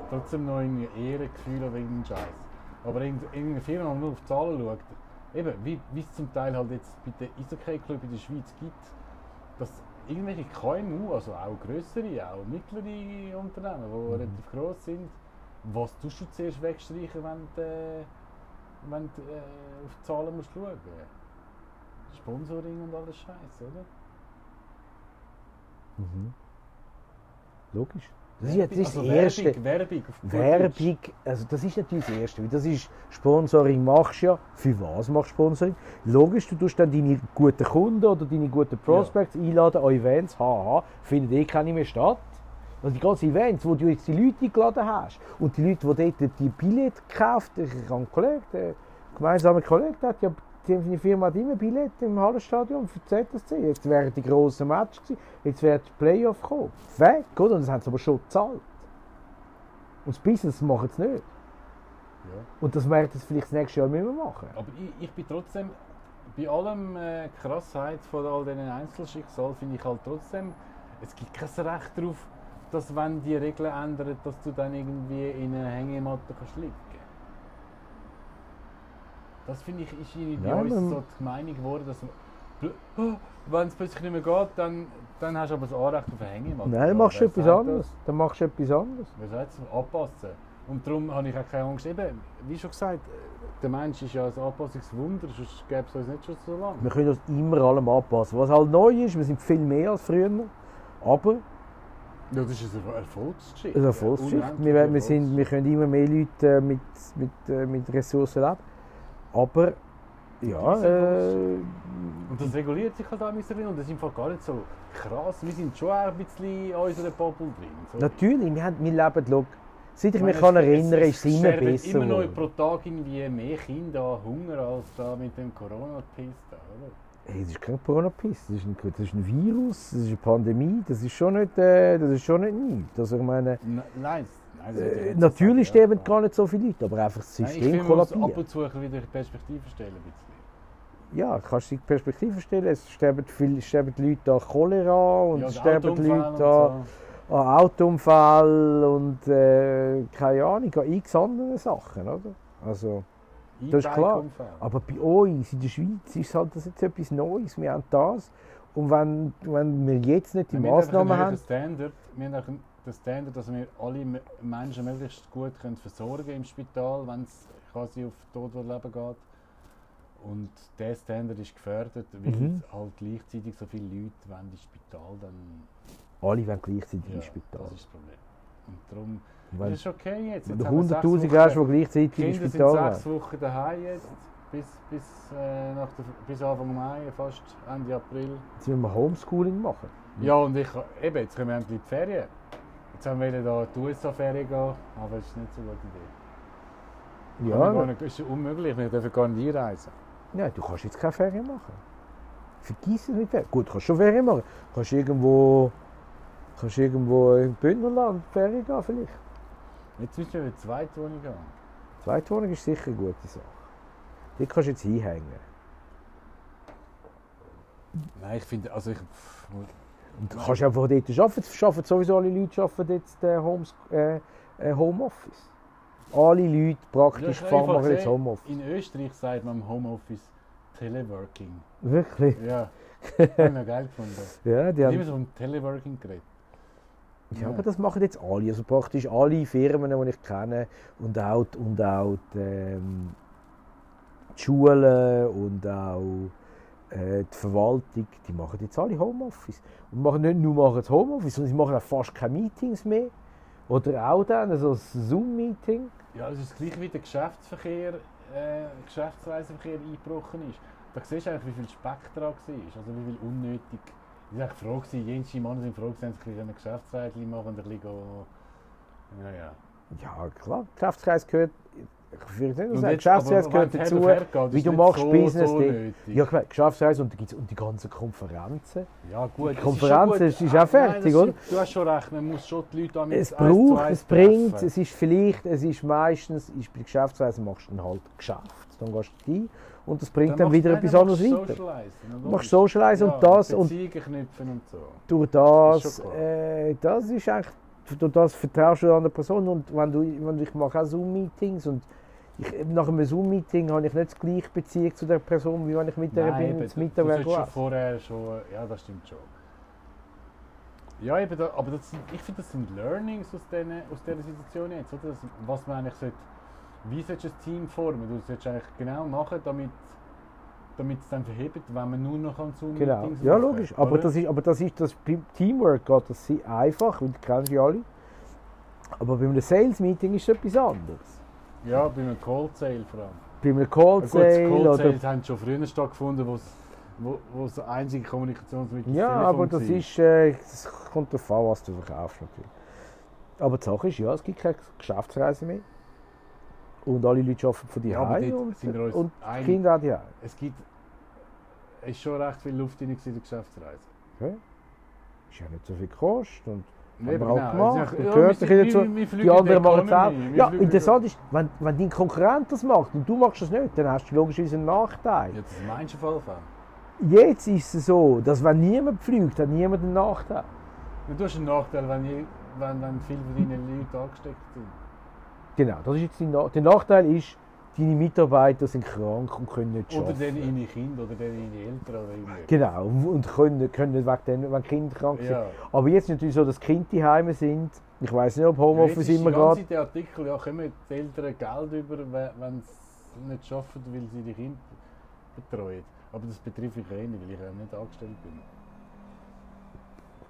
Speaker 1: trotzdem noch irgendwie Ehrengefühl oder irgendeinen Scheiß. Aber irgend- irgendeine Firma, die nur auf die Zahlen schaut, eben, wie, wie es zum Teil halt jetzt bei den Eishockey-Club in der Schweiz gibt, dass irgendwelche KMU, also auch größere, auch mittlere Unternehmen, die
Speaker 3: Mhm.
Speaker 1: relativ groß sind, was tust du zuerst wegstreichen, wenn du, äh, wenn du äh, auf die Zahlen musst schauen Sponsoring und alles Scheiß, oder?
Speaker 3: Mhm. Logisch. Das ist jetzt nicht das
Speaker 1: Also
Speaker 3: Erste.
Speaker 1: Werbung, Werbung.
Speaker 3: Werbung, also das ist natürlich das Erste, weil das ist Sponsoring machst du ja. Für was machst du Sponsoring? Logisch, du tust dann deine guten Kunden oder deine guten Prospects einladen an Events, haha, findet eh keine mehr statt. Also die ganzen Events, wo du jetzt die Leute eingeladen hast und die Leute, die dort die Billette gekauft ich habe einen Kollegen, der gemeinsame Kollege, der hat ja die Firma hat immer Billette im Hallenstadion für die ZSC. Jetzt wären die grossen Matches gewesen, jetzt wären die Playoff gekommen. Weg, oder? Und das haben sie aber schon gezahlt. Und das Business machen sie nicht.
Speaker 1: Ja.
Speaker 3: Und das werden sie vielleicht das nächste Jahr nicht mehr machen.
Speaker 1: Aber ich, ich bin trotzdem, bei allem äh, Krassheit von all diesen Einzelschicksalen, finde ich halt trotzdem, es gibt kein Recht darauf, dass wenn die Regeln ändern, dass du dann irgendwie in eine Hängematte kannst liegen Das finde ich, ist irgendwie bei
Speaker 3: Ja,
Speaker 1: uns so die Meinung geworden, dass man- oh, wenn es plötzlich nicht mehr geht, dann, dann hast du aber das Anrecht auf Hängematte.
Speaker 3: Nein, dann
Speaker 1: Ja,
Speaker 3: machst du
Speaker 1: wer
Speaker 3: etwas anderes. Dann machst du etwas anderes.
Speaker 1: Wie sagt es? Anpassen. Und darum habe ich auch keine Angst. Eben, wie schon gesagt, der Mensch ist ja ein Anpassungswunder, sonst gäbe es uns nicht schon so lange.
Speaker 3: Wir können uns immer allem anpassen. Was halt neu ist, wir sind viel mehr als früher. Aber
Speaker 1: Ja, das ist eine Erfolgsgeschichte.
Speaker 3: eine Erfolgsgeschichte.
Speaker 1: Unendliche
Speaker 3: Wir, wir, sind, wir können immer mehr Leute äh, mit, mit, äh, mit Ressourcen leben. Aber ja, äh,
Speaker 1: Und das reguliert sich halt auch ein bisschen und das ist im Fall gar nicht so krass. Wir sind schon auch ein bisschen in unserer Bubble drin. So.
Speaker 3: natürlich, wir, haben, wir leben, look, seit ich
Speaker 1: Ich
Speaker 3: mich
Speaker 1: meine,
Speaker 3: kann
Speaker 1: es-
Speaker 3: erinnern
Speaker 1: es-
Speaker 3: ist es
Speaker 1: es
Speaker 3: immer besser
Speaker 1: immer noch pro Tag irgendwie mehr Kinder an Hunger als da mit dem Corona-Piss da, oder?
Speaker 3: Hey, das ist kein Coronapiss, das ist ein, das ist ein Virus, das ist eine Pandemie, das ist schon nicht, äh, das ist schon nicht nichts. Also ich meine,
Speaker 1: Nein, nein, ja
Speaker 3: äh,
Speaker 1: so
Speaker 3: natürlich
Speaker 1: sagen, ja.
Speaker 3: sterben gar nicht so viele Leute, aber einfach das
Speaker 1: Nein, ich
Speaker 3: System
Speaker 1: finde, man muss ab
Speaker 3: kollabiert.
Speaker 1: und zu wieder in Perspektive stellen. Bisschen.
Speaker 3: Ja, kannst du die Perspektive stellen, es sterben, viel, sterben die Leute an Cholera und
Speaker 1: Ja,
Speaker 3: es
Speaker 1: und
Speaker 3: sterben die Leute an, an Autounfällen und äh, keine Ahnung, an x andere Sachen, oder? Also,
Speaker 1: so.
Speaker 3: das ist klar. Aber bei uns in der Schweiz ist halt das jetzt etwas Neues, wir haben das und wenn, wenn wir jetzt nicht die
Speaker 1: haben
Speaker 3: Massnahmen
Speaker 1: einen
Speaker 3: haben,
Speaker 1: Standard. Wir haben den Standard, dass wir alle Me- Menschen möglichst gut können versorgen im Spital, wenn es quasi auf Tod oder Leben geht. Und dieser Standard ist gefördert, weil
Speaker 3: Mhm.
Speaker 1: halt gleichzeitig so viele Leute wollen ins Spital, dann
Speaker 3: alle wollen gleichzeitig
Speaker 1: ja,
Speaker 3: ins Spital.
Speaker 1: das ist das Problem. Und darum
Speaker 3: Wenn
Speaker 1: ist es okay jetzt. jetzt
Speaker 3: du
Speaker 1: haben wir sechs
Speaker 3: 100'000
Speaker 1: Wochen-
Speaker 3: hast, die gleichzeitig
Speaker 1: die
Speaker 3: ins
Speaker 1: Kinder sind
Speaker 3: Spital
Speaker 1: sechs. Wochen daheim jetzt, bis, bis, äh, nach der, bis Anfang Mai, fast Ende April.
Speaker 3: Jetzt müssen wir Homeschooling machen.
Speaker 1: Ja, und ich, eben, jetzt kommen wir endlich die Ferien. Jetzt haben wir da in die USA-Ferien gehen, aber das ist nicht so eine gute Idee. Gar
Speaker 3: Ja,
Speaker 1: nicht, ist unmöglich, wir dürfen gar nicht einreisen.
Speaker 3: ja, du kannst jetzt keine Ferien machen. Vergiss es mit Ferien. Gut, du kannst schon Ferien machen. Du kannst irgendwo, kannst irgendwo im Bündnerland Ferien gehen vielleicht.
Speaker 1: Jetzt müssen wir in die Zweitwohnung gehen.
Speaker 3: Zweitwohnung ist sicher eine gute Sache. Dort kannst du jetzt hinhängen.
Speaker 1: Nein, ich finde, also ich... pff,
Speaker 3: Und du kannst einfach dort arbeiten. Es arbeiten sowieso alle Leute arbeiten jetzt äh, Homes, äh, äh, Homeoffice. Alle Leute
Speaker 1: Ja,
Speaker 3: praktisch
Speaker 1: habe
Speaker 3: fahren machen jetzt Homeoffice.
Speaker 1: In Österreich sagt man im Homeoffice Teleworking.
Speaker 3: Wirklich?
Speaker 1: Ja, habe ich noch geil gefunden.
Speaker 3: Ja, die haben,
Speaker 1: immer so vom Teleworking geredet.
Speaker 3: ja, aber das machen jetzt alle. Also praktisch alle Firmen, die ich kenne und auch, und auch die, ähm, die Schulen und auch die Verwaltung, die machen jetzt alle Homeoffice. Und machen nicht nur machen sie Homeoffice, sondern sie machen auch fast keine Meetings mehr. Oder auch dann, also ein Zoom-Meeting.
Speaker 1: Ja, es ist das gleiche wie der Geschäftsverkehr, äh, Geschäftsreiseverkehr eingebrochen ist. Da siehst du eigentlich, wie viel Speck dran war. Also wie viel unnötig. Ich war froh, gewesen, jenste Männer sind froh, dass sie ein Geschäftsreise machen und ein bisschen go, ja, ja.
Speaker 3: Ja, klar, Geschäftskreis gehört. Ich
Speaker 1: aber
Speaker 3: gehört
Speaker 1: es
Speaker 3: dazu.
Speaker 1: Geht,
Speaker 3: wie
Speaker 1: ist
Speaker 3: du machst
Speaker 1: so,
Speaker 3: Business
Speaker 1: so nötig.
Speaker 3: Ja, klar, Geschäftsreise und, und die ganzen Konferenzen.
Speaker 1: Ja, gut.
Speaker 3: Die
Speaker 1: das
Speaker 3: Konferenz
Speaker 1: ist,
Speaker 3: ist- ist auch
Speaker 1: Ah, nein,
Speaker 3: fertig,
Speaker 1: das
Speaker 3: oder?
Speaker 1: stimmt. Du hast schon recht, man muss schon die Leute
Speaker 3: Es
Speaker 1: eins zu
Speaker 3: braucht, es bringt,
Speaker 1: treffen.
Speaker 3: es ist vielleicht, es ist meistens, ist bei der Geschäftsreise machst du dann halt Geschäft. Dann gehst du rein und das bringt dann,
Speaker 1: machst-
Speaker 3: wieder
Speaker 1: nein,
Speaker 3: etwas
Speaker 1: dann
Speaker 3: anderes weiter. Du machst Socialize
Speaker 1: ja,
Speaker 3: und das und
Speaker 1: und so.
Speaker 3: durch das,
Speaker 1: Ist schon klar.
Speaker 3: äh, das ist eigentlich, durch das vertraust du der anderen Person und wenn du, wenn du, ich mache auch Zoom-Meetings und ich, nach einem Zoom-Meeting habe ich nicht das gleiche Beziehung zu der Person, wie wenn ich mit der bin
Speaker 1: eben, du
Speaker 3: Mittag
Speaker 1: solltest schon vorher schon, ja, das stimmt schon. Ja, eben, da, aber das ich finde, das sind Learnings aus, den, aus dieser Situation jetzt, oder? Das, was man eigentlich sollte, wie sollst du ein Team formen? Du solltest eigentlich genau machen, damit damit es dann verhebt, wenn man nur noch an Zoom
Speaker 3: Genau. Ja, logisch. Aber das ist, aber das ist das Teamwork geht das sehr einfach, weil die kennen ja alle. Aber bei einem Sales-Meeting ist es etwas anderes.
Speaker 1: Ja, bei einem Cold Sale vor allem.
Speaker 3: Bei einem
Speaker 1: Ja,
Speaker 3: Cold oder
Speaker 1: haben schon früher stattgefunden, wo's, wo, wo das einzige Kommunikationsmittel
Speaker 3: Ja,
Speaker 1: das Telefon
Speaker 3: aber das
Speaker 1: war.
Speaker 3: ist, äh, das kommt darauf an, was du verkaufst natürlich. Aber die Sache ist, ja, es gibt keine Geschäftsreise mehr. Und alle Leute arbeiten von
Speaker 1: Ja,
Speaker 3: dir
Speaker 1: dort
Speaker 3: und, und die. Kinder auch die
Speaker 1: Es gibt ist schon recht viel Luft in der Geschäftsreise.
Speaker 3: Ist ja nicht so viel gekostet. Und haben wir auch
Speaker 1: genau,
Speaker 3: gemacht.
Speaker 1: ist
Speaker 3: und
Speaker 1: ja-
Speaker 3: gehört bisschen dazu. Die anderen machen es auch. Ja, interessant ist, wenn, wenn dein Konkurrent das macht und du machst das nicht, dann hast du logischerweise einen Nachteil.
Speaker 1: Ja, das meinst du Fall?
Speaker 3: Jetzt ist es so, dass wenn niemand fliegt, hat niemand einen Nachteil.
Speaker 1: Ja, Du hast einen Nachteil, wenn, wenn, wenn viele von deinen Leuten angesteckt sind.
Speaker 3: Genau, das ist jetzt Na der Nachteil ist, deine Mitarbeiter sind krank und können nicht
Speaker 1: Oder
Speaker 3: arbeiten.
Speaker 1: dann deine Kinder oder deine Eltern oder.
Speaker 3: Genau, und können, können nicht wegen dem, wenn Kinder krank sind.
Speaker 1: Ja.
Speaker 3: Aber jetzt ist natürlich so, dass Kinder die Heime sind. Ich weiß nicht, ob Homeoffice
Speaker 1: Jetzt ist
Speaker 3: immer gerade.
Speaker 1: Zeit der Artikel, ja, kommen die Eltern Geld über, we- wenn sie nicht arbeiten, weil sie die Kinder betreuen. Aber das betrifft mich eh nicht, weil ich ja nicht angestellt bin.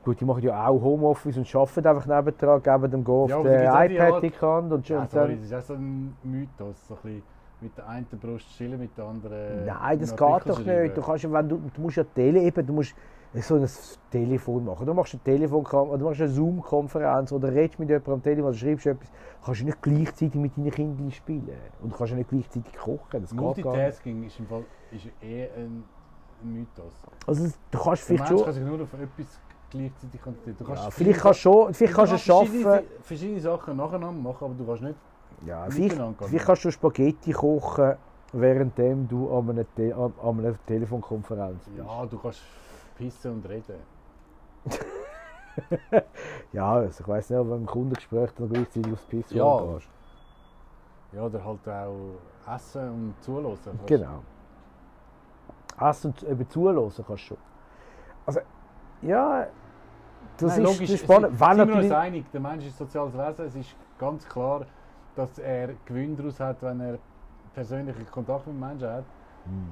Speaker 3: Gut, die machen ja auch Homeoffice und arbeiten einfach nebendran, geben dem Go auf
Speaker 1: Ja,
Speaker 3: den iPad in die Hand und schon.
Speaker 1: Ja, sorry, das ist auch so ein Mythos. So ein bisschen mit der einen Brust chillen, mit der anderen.
Speaker 3: Nein, das geht doch nicht. Du, kannst, wenn du, du musst ja Tele eben, du musst so ein Telefon machen. Du machst eine Telefon du machst eine Zoom-Konferenz oder redest mit jemandem am Telefon oder schreibst etwas. Kannst du nicht gleichzeitig mit deinen Kindern spielen. Und du kannst ja nicht gleichzeitig kochen. Das.
Speaker 1: Multitasking ist, im Fall, ist eh ein Mythos.
Speaker 3: Also du kannst vielleicht schon...
Speaker 1: kann sich nur auf etwas gleichzeitig konzentrieren. Du kannst
Speaker 3: Ja, vielleicht kannst du schon, vielleicht kannst du es
Speaker 1: verschiedene,
Speaker 3: schaffen.
Speaker 1: verschiedene Sachen nacheinander machen, aber du kannst nicht.
Speaker 3: Ja, vielleicht, vielleicht kannst du Spaghetti kochen, währenddem du an einer, Te an einer Telefonkonferenz bist.
Speaker 1: Ja, du kannst pissen und reden.
Speaker 3: Ja, also ich weiß nicht, ob du im Kundengespräch dann gleichzeitig aufs Pissen
Speaker 1: Ja.
Speaker 3: gehst.
Speaker 1: Ja, oder halt auch essen und zuhören. kannst.
Speaker 3: Genau. Essen und eben zuhören kannst du schon. Also, ja, das
Speaker 1: Nein,
Speaker 3: ist,
Speaker 1: logisch,
Speaker 3: spannend. Wenn
Speaker 1: Sind wir uns einig, der Mensch ist soziales Wesen. Es ist ganz klar, dass er Gewinn daraus hat, wenn er persönlichen Kontakt mit Menschen hat.
Speaker 3: Hm.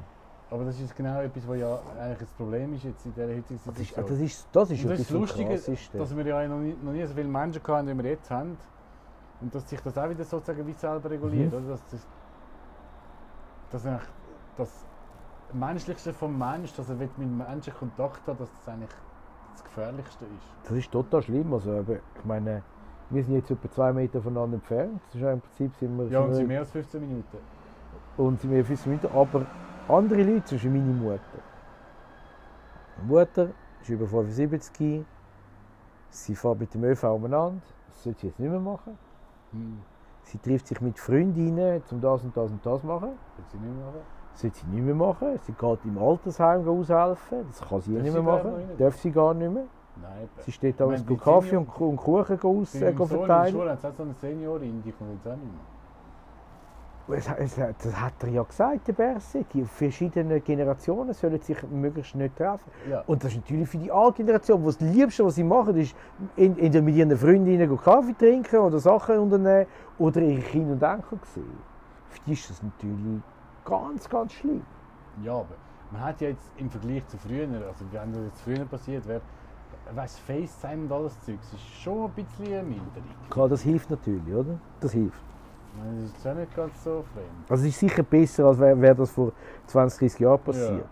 Speaker 1: Aber das ist genau etwas, was ja eigentlich das Problem ist jetzt in dieser heutigen
Speaker 3: das ist,
Speaker 1: Situation.
Speaker 3: das ist, das ist
Speaker 1: das ist
Speaker 3: vom
Speaker 1: lustig,
Speaker 3: Krassesten.
Speaker 1: dass wir ja noch nie, noch nie so viele Menschen hatten, wie wir jetzt haben. Und dass sich das auch wieder sozusagen wie selber reguliert.
Speaker 3: Mhm.
Speaker 1: Oder? Dass das, dass eigentlich das Menschlichste vom Mensch, dass er mit Menschen Kontakt hat, dass das eigentlich das Gefährlichste ist.
Speaker 3: Das ist total schlimm. Also, ich meine, wir sind jetzt etwa zwei Meter voneinander entfernt. Das ist ja im Prinzip sind wir,
Speaker 1: Ja, und
Speaker 3: sind
Speaker 1: mehr als 15 Minuten.
Speaker 3: und sind wir 15 Minuten. Aber andere Leute, zum Beispiel meine Mutter. Meine Mutter ist über 75. Sie fährt mit dem ÖV umeinander. Das sollte sie jetzt nicht mehr machen.
Speaker 1: Hm.
Speaker 3: Sie trifft sich mit Freundinnen, um das und das und das zu machen.
Speaker 1: Will sie nicht machen?
Speaker 3: Das sollte sie nicht mehr machen. Sie geht im Altersheim aushelfen. Das kann sie
Speaker 1: Darf
Speaker 3: nicht
Speaker 1: sie
Speaker 3: mehr machen.
Speaker 1: nicht?
Speaker 3: Darf sie gar nicht mehr.
Speaker 1: Nein,
Speaker 3: Sie steht da und
Speaker 1: die
Speaker 3: Kaffee und, und Kuchen aus, äh,
Speaker 1: meinem Sohn in der
Speaker 3: verteilen.
Speaker 1: Schule hat so eine Seniorin, die kommt jetzt auch nicht mehr.
Speaker 3: Das hat er ja gesagt, der Berset. Die verschiedenen Generationen sollen sich möglichst nicht treffen.
Speaker 1: Ja.
Speaker 3: Und das ist natürlich für die alte Generation, das Liebste, was sie machen, ist in- entweder mit ihren Freundinnen Kaffee trinken oder Sachen unternehmen oder ihre Kinder und Enkel sehen. Für die ist das natürlich ganz, ganz schlimm.
Speaker 1: Ja, aber man hat ja jetzt im Vergleich zu früher, also wenn das jetzt früher passiert wäre, weißt FaceTime und alles Zeugs ist schon ein bisschen eine Minderung.
Speaker 3: Klar, das hilft natürlich, oder? Das hilft.
Speaker 1: Meine, das ist ja nicht ganz so fremd.
Speaker 3: Also es ist sicher besser, als wäre wär das vor 20, 30 Jahren passiert.
Speaker 1: Ja.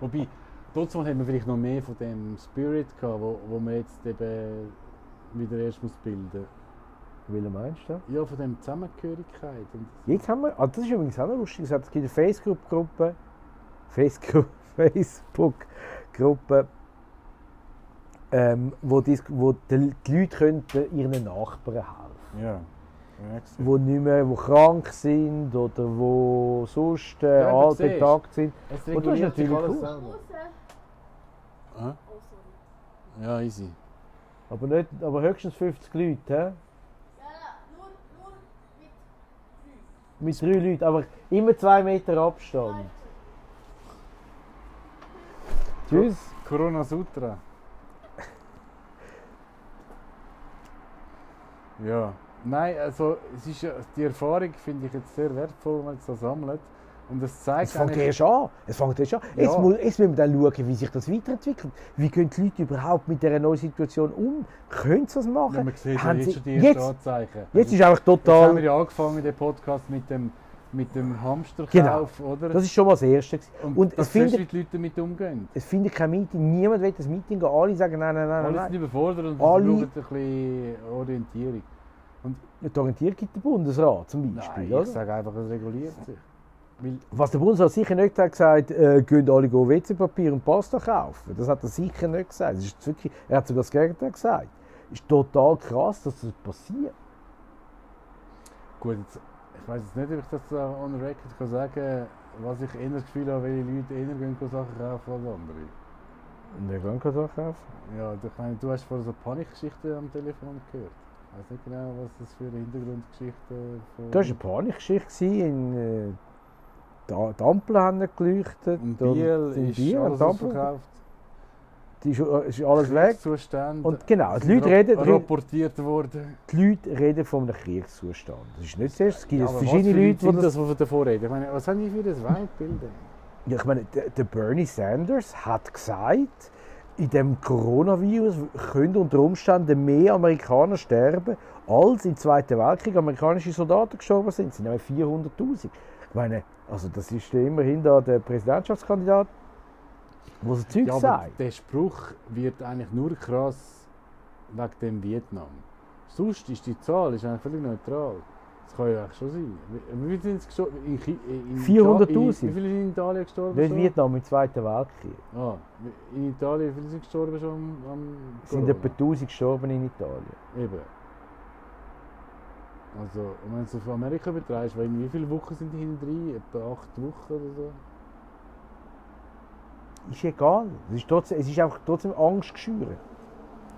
Speaker 1: Wobei, trotzdem hat man vielleicht noch mehr von dem Spirit gehabt, wo, wo man jetzt eben wieder erst muss bilden
Speaker 3: Welcher meinst du?
Speaker 1: Ja, von dem Zusammengehörigkeit. Und
Speaker 3: Jetzt haben wir, ah, das ist übrigens auch noch lustig, es gibt eine Facebook-Gruppe, Facebook- Facebook-Gruppe, ähm, wo, die, wo die, die Leute können ihren Nachbarn helfen
Speaker 1: ja, ja gesehen.
Speaker 3: wo nicht mehr, wo krank sind oder wo sonst äh,
Speaker 1: Ja, aber
Speaker 3: alt
Speaker 1: siehst.
Speaker 3: betagt sind.
Speaker 1: Es
Speaker 3: Und das ist natürlich cool.
Speaker 4: Oh.
Speaker 1: Ja, easy.
Speaker 3: Aber, nicht, aber höchstens 50 Leute, hä?
Speaker 4: Ja, ja, nur, nur mit
Speaker 3: drei Leuten, aber immer zwei Meter Abstand. Tschüss.
Speaker 1: Corona Sutra. ja. Nein, also es ist, die Erfahrung finde ich jetzt sehr wertvoll, wenn man es so sammelt. Und es zeigt
Speaker 3: Es fängt erst an. Es fängt erst an.
Speaker 1: Ja.
Speaker 3: Jetzt, muss, jetzt müssen wir dann schauen, wie sich das weiterentwickelt. Wie gehen die Leute überhaupt mit dieser neuen Situation um? Können sie das machen?
Speaker 1: Ja, man sieht ja
Speaker 3: Haben
Speaker 1: jetzt
Speaker 3: sie-
Speaker 1: schon die ersten
Speaker 3: jetzt,
Speaker 1: Anzeichen.
Speaker 3: jetzt ist einfach
Speaker 1: Jetzt haben wir
Speaker 3: total.
Speaker 1: ja angefangen, den Podcast mit dem, mit dem Hamsterkauf, oder?
Speaker 3: Das ist schon mal das Erste.
Speaker 1: und
Speaker 3: und
Speaker 1: das
Speaker 3: es findet-
Speaker 1: wie die Leute damit umgehen.
Speaker 3: Es findet kein Meeting. Niemand will das Meeting gehen. Alle sagen nein, nein, nein,
Speaker 1: Alle
Speaker 3: nein.
Speaker 1: sind überfordert und
Speaker 3: Alle-
Speaker 1: brauchen ein bisschen Orientierung.
Speaker 3: nein. Die Orientierung gibt der Bundesrat zum Beispiel.
Speaker 1: Nein,
Speaker 3: oder?
Speaker 1: ich sage einfach, es reguliert sich.
Speaker 3: Was der Bundesrat sicher nicht hat gesagt, äh, gehen alle WC-Papier und Pasta kaufen. Das hat er sicher nicht gesagt. Das ist wirklich, er hat sogar das Gegenteil gesagt. ist total krass, dass das passiert.
Speaker 1: Gut, jetzt, ich weiß jetzt nicht, ob ich das on record kann sagen was ich eher das Gefühl habe, welche Leute eher gehen Sachen kaufen als andere.
Speaker 3: Und der kann keine Sache kaufen.
Speaker 1: Ja, ich meine, du hast vorhin so Panikgeschichten am Telefon gehört. Ich weiß nicht genau, was das für eine Hintergrundgeschichte von...
Speaker 3: Das war eine Panikgeschichte. In, äh, die die Ampeln haben geleuchtet.
Speaker 1: In
Speaker 3: und
Speaker 1: Biel
Speaker 3: in Biel
Speaker 1: alles ausverkauft.
Speaker 3: Die ist, ist alles weg. Und genau, die Leute reden-
Speaker 1: rapportiert worden.
Speaker 3: Die Leute reden von einem Kriegszustand. Das ist nicht zuerst. Es gibt
Speaker 1: Ja,
Speaker 3: verschiedene Leute, die das
Speaker 1: das, davon reden? Ich meine, was haben die für das Weltbild?
Speaker 3: Ja, ich meine, der, der Bernie Sanders hat gesagt, in dem Coronavirus können unter Umständen mehr Amerikaner sterben, als im Zweiten Weltkrieg amerikanische Soldaten gestorben sind. Es sind nämlich 400'000. Ich meine, also das ist immerhin da der Präsidentschaftskandidat, der so Zeug
Speaker 1: Ja, aber
Speaker 3: sagt.
Speaker 1: der Spruch wird eigentlich nur krass wegen dem Vietnam. Sonst ist die Zahl ist eigentlich völlig neutral. Das kann ja eigentlich schon sein. Wie, viele sind es gestorben? In, Chi- in
Speaker 3: 400'000.
Speaker 1: Ita- Wie viele sind in Italien gestorben?
Speaker 3: Nicht? Vietnam im Zweiten Weltkrieg.
Speaker 1: Ah, in Italien, wie viele sind gestorben schon am, am
Speaker 3: Es sind etwa 1000 gestorben in Italien.
Speaker 1: Eben. Also, und wenn du es auf Amerika betreibst, wie viele Wochen sind die hinten drin? Etwa acht Wochen oder so?
Speaker 3: Ist egal. Es ist, trotzdem, es ist einfach trotzdem Angst geschürt.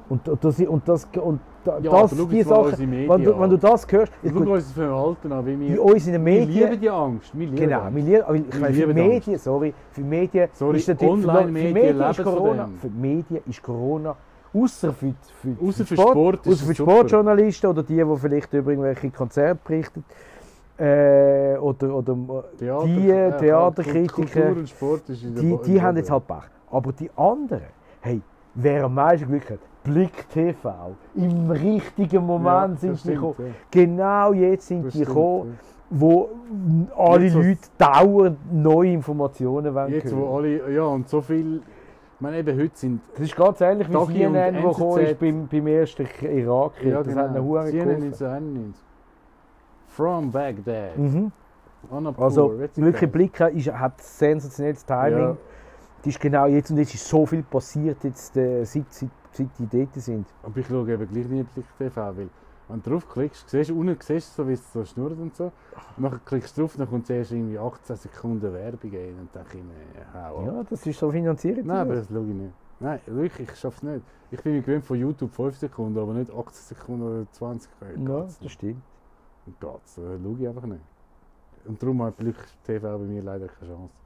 Speaker 3: Und, und das, und das, und da-
Speaker 1: Ja,
Speaker 3: das die Sachen,
Speaker 1: Medien
Speaker 3: wenn du, wenn du das hörst,
Speaker 1: Wir
Speaker 3: ist
Speaker 1: schauen
Speaker 3: gut,
Speaker 1: uns das Verhalten an, wie
Speaker 3: in
Speaker 1: wir...
Speaker 3: unseren
Speaker 1: Wir lieben
Speaker 3: Medien,
Speaker 1: die Angst. Wir lieben
Speaker 3: genau, wir lieben, aber ich
Speaker 1: Wir
Speaker 3: meine, für. Medien, sorry, für Medien
Speaker 1: Sorry,
Speaker 3: ist natürlich, für,
Speaker 1: Online-Medien
Speaker 3: für Medien ist Corona, für Medien ist Corona, außer für, für,
Speaker 1: Ausser für Sport ist
Speaker 3: ausser für. Sportjournalisten oder die, die vielleicht über irgendwelche Konzerte berichten, äh, oder, oder
Speaker 1: Theater,
Speaker 3: die
Speaker 1: äh,
Speaker 3: Theaterkritiker,
Speaker 1: Sport
Speaker 3: die, die haben jetzt halt Pech. Aber die anderen, hey, wer am meisten Glück hat, Blick TV, im richtigen Moment
Speaker 1: Ja,
Speaker 3: sind die
Speaker 1: stimmt,
Speaker 3: gekommen.
Speaker 1: ja.
Speaker 3: Genau jetzt sind
Speaker 1: Das
Speaker 3: die
Speaker 1: stimmt,
Speaker 3: gekommen, wo alle
Speaker 1: Jetzt,
Speaker 3: Leute dauernd neue Informationen wollen
Speaker 1: Jetzt, wo alle... Ja, und so viel... Ich meine, eben heute sind...
Speaker 3: Das ist ganz ähnlich wie
Speaker 1: Dagi
Speaker 3: CNN, wo gekommen ist beim, beim ersten Irakkrieg.
Speaker 1: Ja,
Speaker 3: das hat
Speaker 1: genau.
Speaker 3: Huren
Speaker 1: CNN
Speaker 3: geholfen.
Speaker 1: 1991. From Baghdad.
Speaker 3: Mhm. Also
Speaker 1: weißt du,
Speaker 3: wirklich
Speaker 1: das?
Speaker 3: Blick ist, hat sensationelles Timing.
Speaker 1: Ja.
Speaker 3: Die ist genau jetzt und jetzt ist so viel passiert, jetzt, äh, seit, seit, seit die dort sind.
Speaker 1: Aber ich schaue eben gleich nicht Blick TV, weil Wenn du draufklickst, siehst du unten siehst du so, wie es so schnurrt und so. Und dann klickst du drauf, dann kommt zuerst irgendwie 18 Sekunden Werbung und dann denke ich mir, hau.
Speaker 3: Ja, das ist so finanziert.
Speaker 1: Nein, aber das schaue ich nicht. Nein, wirklich, ich schaffe es nicht. Ich bin mir gewöhnt von YouTube 5 Sekunden, aber nicht 18 Sekunden oder 20 Sekunden.
Speaker 3: ja, das stimmt.
Speaker 1: Geht's, äh, schaue ich einfach nicht. Und darum hat Glück TV bei mir leider keine Chance.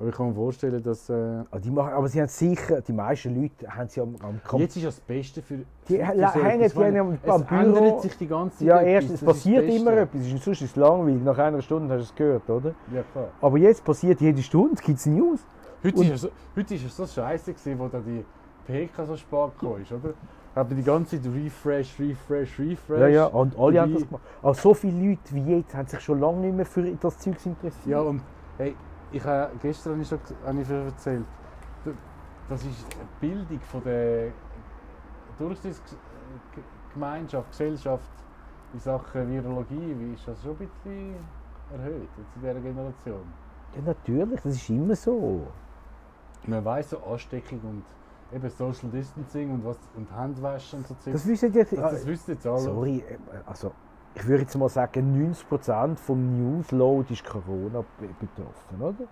Speaker 1: Aber ich kann mir vorstellen, dass... Äh,
Speaker 3: Aber, die machen, aber sie haben sicher, die meisten Leute haben sie am, am Kom-
Speaker 1: jetzt ist das Beste für...
Speaker 3: Die
Speaker 1: für
Speaker 3: hängen
Speaker 1: so
Speaker 3: die
Speaker 1: etwas.
Speaker 3: haben am-
Speaker 1: es
Speaker 3: am Büro-
Speaker 1: ändert sich die ganze Zeit
Speaker 3: Ja, erstens, es passiert immer etwas, es ist- sonst ist es langweilig, nach einer Stunde hast du es gehört, oder?
Speaker 1: Ja, klar.
Speaker 3: Aber jetzt passiert jede Stunde, gibt es News.
Speaker 1: Heute
Speaker 3: Und-
Speaker 1: ist, es so, heute ist es so scheiße gewesen, wo da die PK so spät gekommen ist, oder? Aber die ganze Zeit Refresh, Refresh, Refresh.
Speaker 3: Ja, ja, und alle haben
Speaker 1: dabei-
Speaker 3: das gemacht. Aber so viele Leute wie jetzt haben sich schon lange nicht mehr für das Zeug interessiert.
Speaker 1: Ja, und hey, ich habe gestern habe ich schon habe ich erzählt, das ist eine Bildung von der Durchschnittsgemeinschaft, Gesellschaft in Sachen Virologie, wie ist das schon ein bisschen erhöht jetzt in dieser Generation.
Speaker 3: Ja, natürlich, das ist immer so.
Speaker 1: Man weiß so Ansteckung und eben Social Distancing und was und Handwaschen und so.
Speaker 3: Das wissen die,
Speaker 1: das wissen jetzt alle.
Speaker 3: Sorry, äh, also ich würde jetzt mal sagen, 90% vom Newsload ist Corona be- betroffen, oder?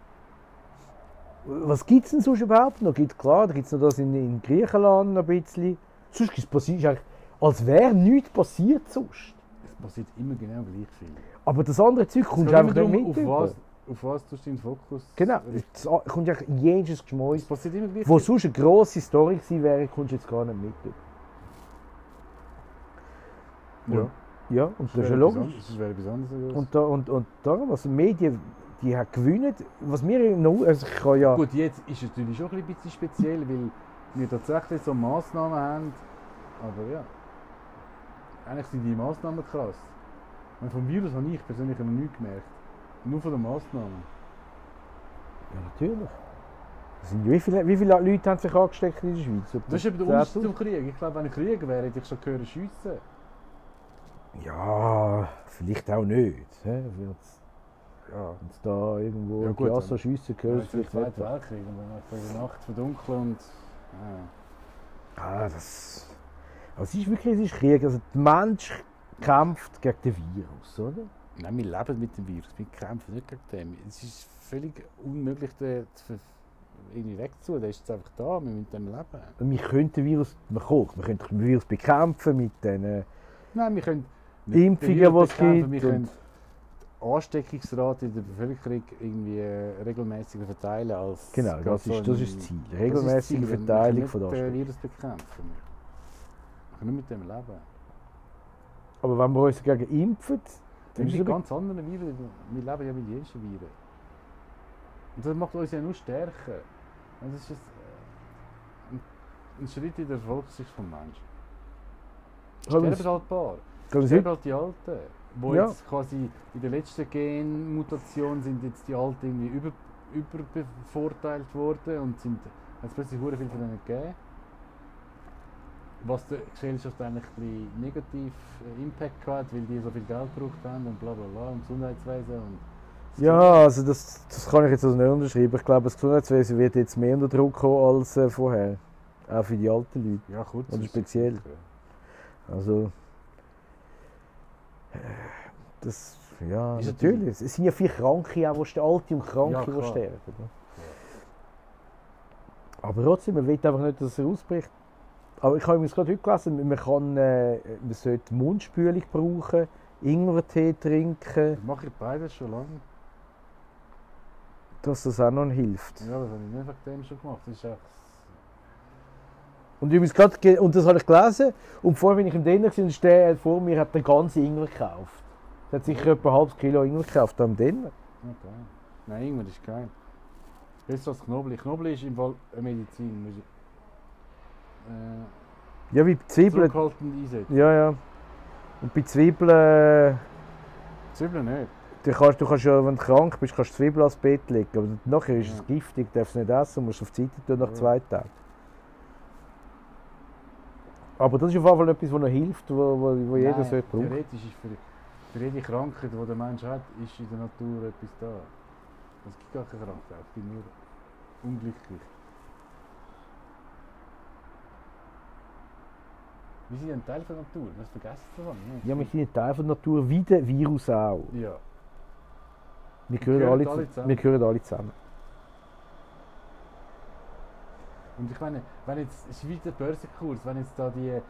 Speaker 3: Was gibt es denn sonst überhaupt noch? Gibt, klar, da gibt es noch das in, in Griechenland ein bisschen. Sonst gibt's passiert, ist eigentlich, als wäre nichts passiert sonst.
Speaker 1: Es passiert immer genau gleich viel.
Speaker 3: Aber das andere Zeug
Speaker 1: Es
Speaker 3: kommt einfach nicht mit.
Speaker 1: auf
Speaker 3: über.
Speaker 1: was, auf was tust du deinen Fokus
Speaker 3: Genau, es kommt eigentlich jedes
Speaker 1: Es
Speaker 3: Geschmäus.
Speaker 1: passiert immer gleich
Speaker 3: Wo sonst eine grosse Story gewesen wäre, kommst du jetzt gar nicht mit.
Speaker 1: Ja.
Speaker 3: Ja, und das ist ja logisch.
Speaker 1: Das wäre etwas anderes.
Speaker 3: Und, da, und, und darum, also Medien, die haben gewonnen. Was wir noch, also ich kann ja...
Speaker 1: Gut, jetzt ist es natürlich schon ein bisschen speziell, weil wir tatsächlich so Massnahmen haben. Aber ja, eigentlich sind die Massnahmen krass. Und vom Virus habe ich persönlich noch nichts gemerkt. Nur von den Massnahmen.
Speaker 3: Ja, natürlich. Wie, viele, wie viele Leute haben sich angesteckt in der Schweiz?
Speaker 1: Das ist eben der
Speaker 3: 10.000?
Speaker 1: Unterschied zum Krieg. Ich glaube, wenn ich Krieg wäre, hätte ich schon gehört schiessen.
Speaker 3: Ja, vielleicht auch nicht. hä?
Speaker 1: Ja.
Speaker 3: Wenn's da irgendwo
Speaker 1: Ja,
Speaker 3: ja,
Speaker 1: gut, aber-
Speaker 3: schiessen
Speaker 1: Ja,
Speaker 3: gehört,
Speaker 1: der
Speaker 3: vielleicht
Speaker 1: Zweite
Speaker 3: nicht.
Speaker 1: Weltkrieg dann einfach in der Nacht verdunkeln und. Ja.
Speaker 3: Ah, das... Aber es ist wirklich es ist Krieg. Also der Mensch kämpft gegen den Virus, oder?
Speaker 1: Nein, wir leben mit dem Virus, wir kämpfen nicht gegen den. Es ist völlig unmöglich, den irgendwie wegzutun. Der ist jetzt einfach da, wir müssen mit dem leben.
Speaker 3: Wir können den Virus... Man kann, wir können den Virus bekämpfen mit den...
Speaker 1: Nein, wir können
Speaker 3: Impfungen, die es gibt
Speaker 1: Wir können
Speaker 3: und-
Speaker 1: die Ansteckungsrate in der Bevölkerung irgendwie äh, regelmäßiger verteilen als.
Speaker 3: Genau, das
Speaker 1: so
Speaker 3: ist, das
Speaker 1: ein-
Speaker 3: ist das Ziel. Regelmäßige.
Speaker 1: Wir
Speaker 3: Verteilung
Speaker 1: können
Speaker 3: von der
Speaker 1: nicht den
Speaker 3: Ansteckung.
Speaker 1: Virus bekämpfen. Wir können nicht mit dem leben.
Speaker 3: Aber wenn wir uns dagegen impfen, dann ist
Speaker 1: sind
Speaker 3: es
Speaker 1: ganz andere Viren. Wir leben ja mit jensten Viren. Und das macht uns ja nur stärker. Und das ist jetzt, äh, ein, ein Schritt in der Erfolgssicht des Menschen. Sterben halt ein paar. Sterben
Speaker 3: sagen,
Speaker 1: halt die Alten. Wo
Speaker 3: Ja.
Speaker 1: jetzt quasi in der letzten Genmutation sind jetzt die Alten irgendwie über, überbevorteilt worden und sind, hat plötzlich sehr viel von denen gegeben. Was der Gesellschaft eigentlich ein bisschen negativ äh, Impact hat, weil die so viel Geld gebraucht haben und bla bla bla und Gesundheitswesen und
Speaker 3: Ja, also das, das kann ich jetzt also nicht unterschreiben. Ich glaube, das Gesundheitswesen wird jetzt mehr unter Druck kommen als äh, vorher. Auch für die alten Leute.
Speaker 1: ja kurz.
Speaker 3: Oder speziell. Also. Das, ja,
Speaker 1: Ist
Speaker 3: natürlich. Es sind ja viele Kranke, auch, die sterben, Alte und Kranke,
Speaker 1: Ja,
Speaker 3: die sterben. ne? Aber trotzdem, man will einfach nicht, dass er ausbricht. Aber ich habe übrigens gerade heute gelesen, man, kann, äh, man sollte Mundspülung brauchen, Ingwertee trinken,
Speaker 1: Das mache ich beides schon lange.
Speaker 3: dass das auch noch hilft.
Speaker 1: Ja, das habe ich nicht wegen dem schon gemacht. Das ist echt.
Speaker 3: Und übrigens gerade, ge- und das habe ich gelesen, und vorher bin ich im und ist der vor mir hat den ganzen Ingwer gekauft. Der hat sicher etwa ein halbes Kilo Ingwer gekauft, da im Denner.
Speaker 1: Ja, geil. Nein, Ingwer ist geil. Besser als Knoblauch. Knoblauch ist im Fall eine Medizin. Muss ich, äh,
Speaker 3: Ja, wie bei Zwiebeln.
Speaker 1: zurückhaltend einsetzen.
Speaker 3: Ja, ja. Und bei Zwiebeln, äh,
Speaker 1: Zwiebeln nicht.
Speaker 3: du kannst, du kannst ja, wenn du krank bist, kannst du Zwiebeln ans Bett legen. Aber nachher ist es giftig, du darfst es nicht essen, musst auf die Seite tun nach
Speaker 1: Ja.
Speaker 3: zwei Tagen. Aber das ist auf jeden Fall etwas, das noch hilft, wo, wo, wo jeder
Speaker 1: Nein,
Speaker 3: sollte brauchen.
Speaker 1: Theoretisch ist für, für jede Krankheit, die der Mensch hat, ist in der Natur etwas da. Es gibt gar keine Krankheit, es gibt nur unglücklich. Wir sind ein Teil von der Natur, das vergessen Sie davon.
Speaker 3: Ja, wir sind ein Teil von der Natur, wie der Virus auch.
Speaker 1: Ja.
Speaker 3: Wir gehören,
Speaker 1: gehören
Speaker 3: alle,
Speaker 1: alle
Speaker 3: zu-
Speaker 1: zusammen.
Speaker 3: wir gehören alle zusammen.
Speaker 1: Und ich meine, wenn jetzt, der Börsenkurs, wenn jetzt da die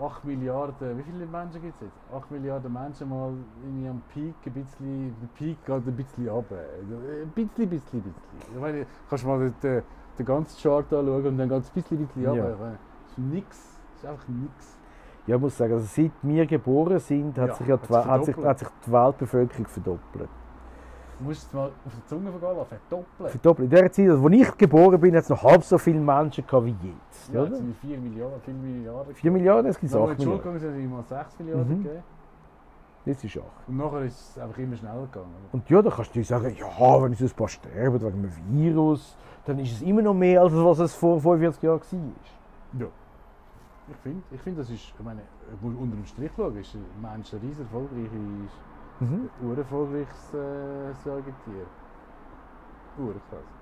Speaker 1: 8 Milliarden, wie viele Menschen gibt es jetzt? 8 Milliarden Menschen mal irgendwie am Peak ein bisschen, der Peak geht ein bisschen runter. Ein bisschen, bisschen, bisschen. Ich meine, kannst du mal den, den, ganzen Chart anschauen und dann geht es ein bisschen, bisschen runter.
Speaker 3: Ja.
Speaker 1: Meine, Das ist nix, das ist einfach nix.
Speaker 3: Ja, ich muss sagen, also seit wir geboren sind, hat,
Speaker 1: Ja,
Speaker 3: sich, ja
Speaker 1: hat
Speaker 3: die, hat, sich, hat sich die Weltbevölkerung verdoppelt.
Speaker 1: Du musst es mal auf die Zunge vergehen lassen, verdoppeln.
Speaker 3: verdoppelt. In der Zeit, als ich geboren bin, hat es noch halb so viele Menschen gehabt wie jetzt.
Speaker 1: Ja,
Speaker 3: oder?
Speaker 1: jetzt sind 4 Milliarden, 5 Milliarden.
Speaker 3: 4 Milliarden, es gibt
Speaker 1: Nach
Speaker 3: 8
Speaker 1: der Schule
Speaker 3: Milliarden.
Speaker 1: gegangen sind, immer 6 Milliarden
Speaker 3: Mhm.
Speaker 1: gegeben.
Speaker 3: Das ist 8.
Speaker 1: Und nachher ist es einfach immer schneller gegangen.
Speaker 3: Und ja, da kannst du sagen, ja, wenn so ein paar sterben wegen einem Virus, dann ist es immer noch mehr, als was es vor 45 Jahren war.
Speaker 1: Ja. Ich finde, ich find, das ist, ich meine, unter dem Strich schauen, ist ein Mensch ein riesen erfolgreiches,
Speaker 3: Mhm.
Speaker 1: ein erfolgreiches äh, Säugetier. Urkrass.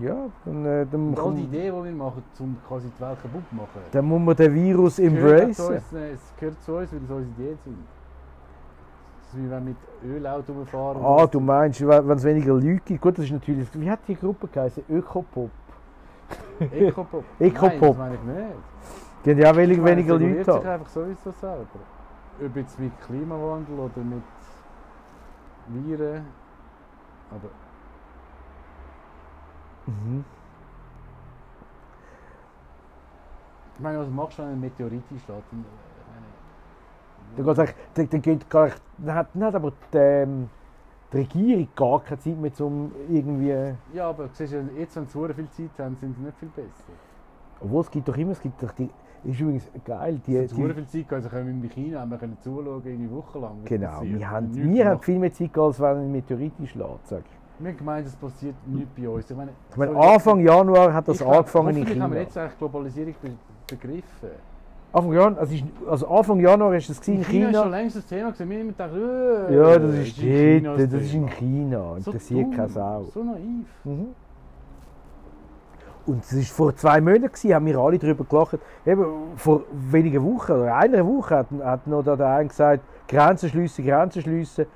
Speaker 3: Ja, dann, äh, dann,
Speaker 1: Und all die Ideen, die wir machen, um quasi die Welt kaputt zu machen,
Speaker 3: dann muss man den Virus embracen.
Speaker 1: äh, es gehört zu uns, weil es unsere Ideen sind. Das ist wie wenn mit Ölauto rumfahren.
Speaker 3: Ah, du meinst, wenn es weniger Leute gibt. Gut, das ist natürlich. Wie hat die Gruppe geheißen? Ökopop.
Speaker 1: Ecopop. Nein, das meine ich nicht.
Speaker 3: Die haben ja weniger, weniger Leute.
Speaker 1: sich
Speaker 3: haben.
Speaker 1: einfach sowieso selber. Ob jetzt mit Klimawandel oder mit Viren. Aber
Speaker 3: Mhm.
Speaker 1: ich meine, was machst du, wenn ein Meteorit einschlägt?
Speaker 3: Dann, eigentlich- geht gar nicht, dann, hat, dann hat aber die, ähm, die Regierung gar keine Zeit mehr, um irgendwie.
Speaker 1: Ja, aber siehst du, jetzt, wenn sie so viel Zeit haben, sind sie nicht viel besser.
Speaker 3: Obwohl es gibt doch immer, es gibt doch die. Ist übrigens geil, die.
Speaker 1: Sie so
Speaker 3: die
Speaker 1: viel Zeit also können wir in China haben wir können zuschauen, irgendwie wochenlang. was
Speaker 3: genau, wir haben, wir haben viel mehr Zeit gehabt, als wenn ein Meteorit einschlägt. Sag ich.
Speaker 1: Wir haben gemeint, es passiert nichts bei uns. Ich meine,
Speaker 3: Ich meine,
Speaker 1: so-
Speaker 3: Anfang Januar hat das angefangen in
Speaker 1: hoffentlich haben wir
Speaker 3: China.
Speaker 1: jetzt eigentlich Globalisierung be begriffen.
Speaker 3: Anfang Januar, also, ist, also Anfang Januar ist es gewesen in
Speaker 1: China ist schon
Speaker 3: China.
Speaker 1: längst das Thema gewesen. Wir haben gedacht, äh,
Speaker 3: Ja, das ist
Speaker 1: in China
Speaker 3: dort, das ist in. China.
Speaker 1: So
Speaker 3: Interessiert
Speaker 1: dumm,
Speaker 3: keine Sau.
Speaker 1: So naiv.
Speaker 3: Mhm. Und es war vor zwei Monaten, gewesen, haben wir alle darüber gelacht. Eben vor wenigen Wochen oder einer Woche hat, hat noch der eine gesagt, Grenzen schliessen, Grenzen schliessen.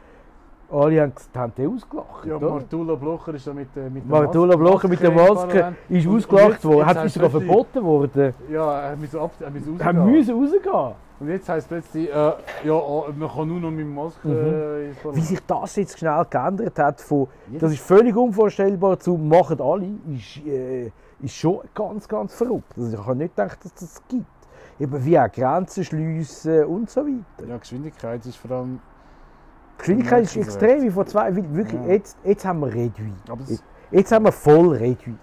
Speaker 3: Alle haben, haben den ausgelacht.
Speaker 1: Ja,
Speaker 3: oder?
Speaker 1: Martula Blocher ist da mit, äh, mit der
Speaker 3: Martula Blocher mit der Maske ist
Speaker 1: Und-
Speaker 3: ausgelacht worden, hat uns sogar verboten worden.
Speaker 1: Ja, er muss ab, er muss rausgehen.
Speaker 3: Rausgehen.
Speaker 1: Und jetzt heisst plötzlich, äh, ja, oh, man kann nur noch mit Maske
Speaker 3: Mhm.
Speaker 1: äh,
Speaker 3: Wie sich das jetzt schnell geändert hat, von, das ist völlig unvorstellbar zu machen alle, ist, äh, ist schon ganz, ganz verrückt. Also ich habe nicht gedacht, dass das gibt. Eben wie auch Grenzen schliessen und so weiter.
Speaker 1: Ja, Geschwindigkeit ist vor allem.
Speaker 3: Geschwindigkeit ist extrem, wie vor zwei, wirklich,
Speaker 1: Ja.
Speaker 3: jetzt, jetzt haben wir.
Speaker 1: Aber es,
Speaker 3: Jetzt haben wir voll Reduit.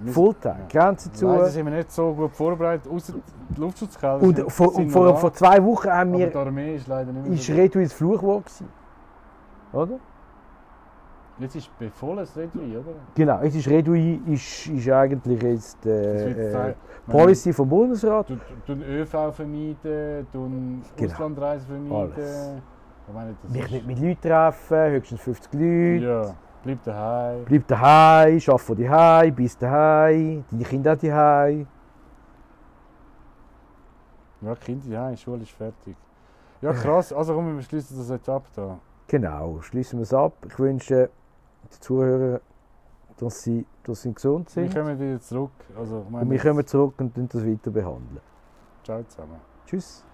Speaker 1: wir-
Speaker 3: Fulltime,
Speaker 1: Ja.
Speaker 3: Grenzen zu.
Speaker 1: Leider sind wir nicht so gut vorbereitet, außer die Luftschutzkeller.
Speaker 3: Und vor, und vor, vor zwei Wochen haben
Speaker 1: aber
Speaker 3: wir,
Speaker 1: die Armee ist leider nicht mehr
Speaker 3: ist Reduit das Fluchwort gewesen. Oder?
Speaker 1: Jetzt ist volles Redui, oder?
Speaker 3: Genau, jetzt ist Reduit ist, ist eigentlich jetzt äh, äh,
Speaker 1: sagen,
Speaker 3: Policy vom Bundesrat.
Speaker 1: Du, du ÖV vermeiden, du
Speaker 3: Genau.
Speaker 1: Auslandreisen vermeiden.
Speaker 3: Alles.
Speaker 1: Meine,
Speaker 3: Mich nicht mit Leuten treffen, höchstens 50 Leute.
Speaker 1: Ja, bleib daheim.
Speaker 3: Bleib daheim, arbeite daheim, bis daheim, deine Kinder auch daheim.
Speaker 1: Ja, Kinder daheim, Schule ist fertig. Ja, krass. Also komm, wir schließen das jetzt ab da.
Speaker 3: Genau, schließen wir es ab. Ich wünsche den Zuhörern, dass sie, dass sie gesund
Speaker 1: Wir
Speaker 3: sind.
Speaker 1: kommen wieder zurück. Also, ich meine,
Speaker 3: Und wir kommen zurück und tun das weiter behandeln.
Speaker 1: Ciao zusammen.
Speaker 3: Tschüss.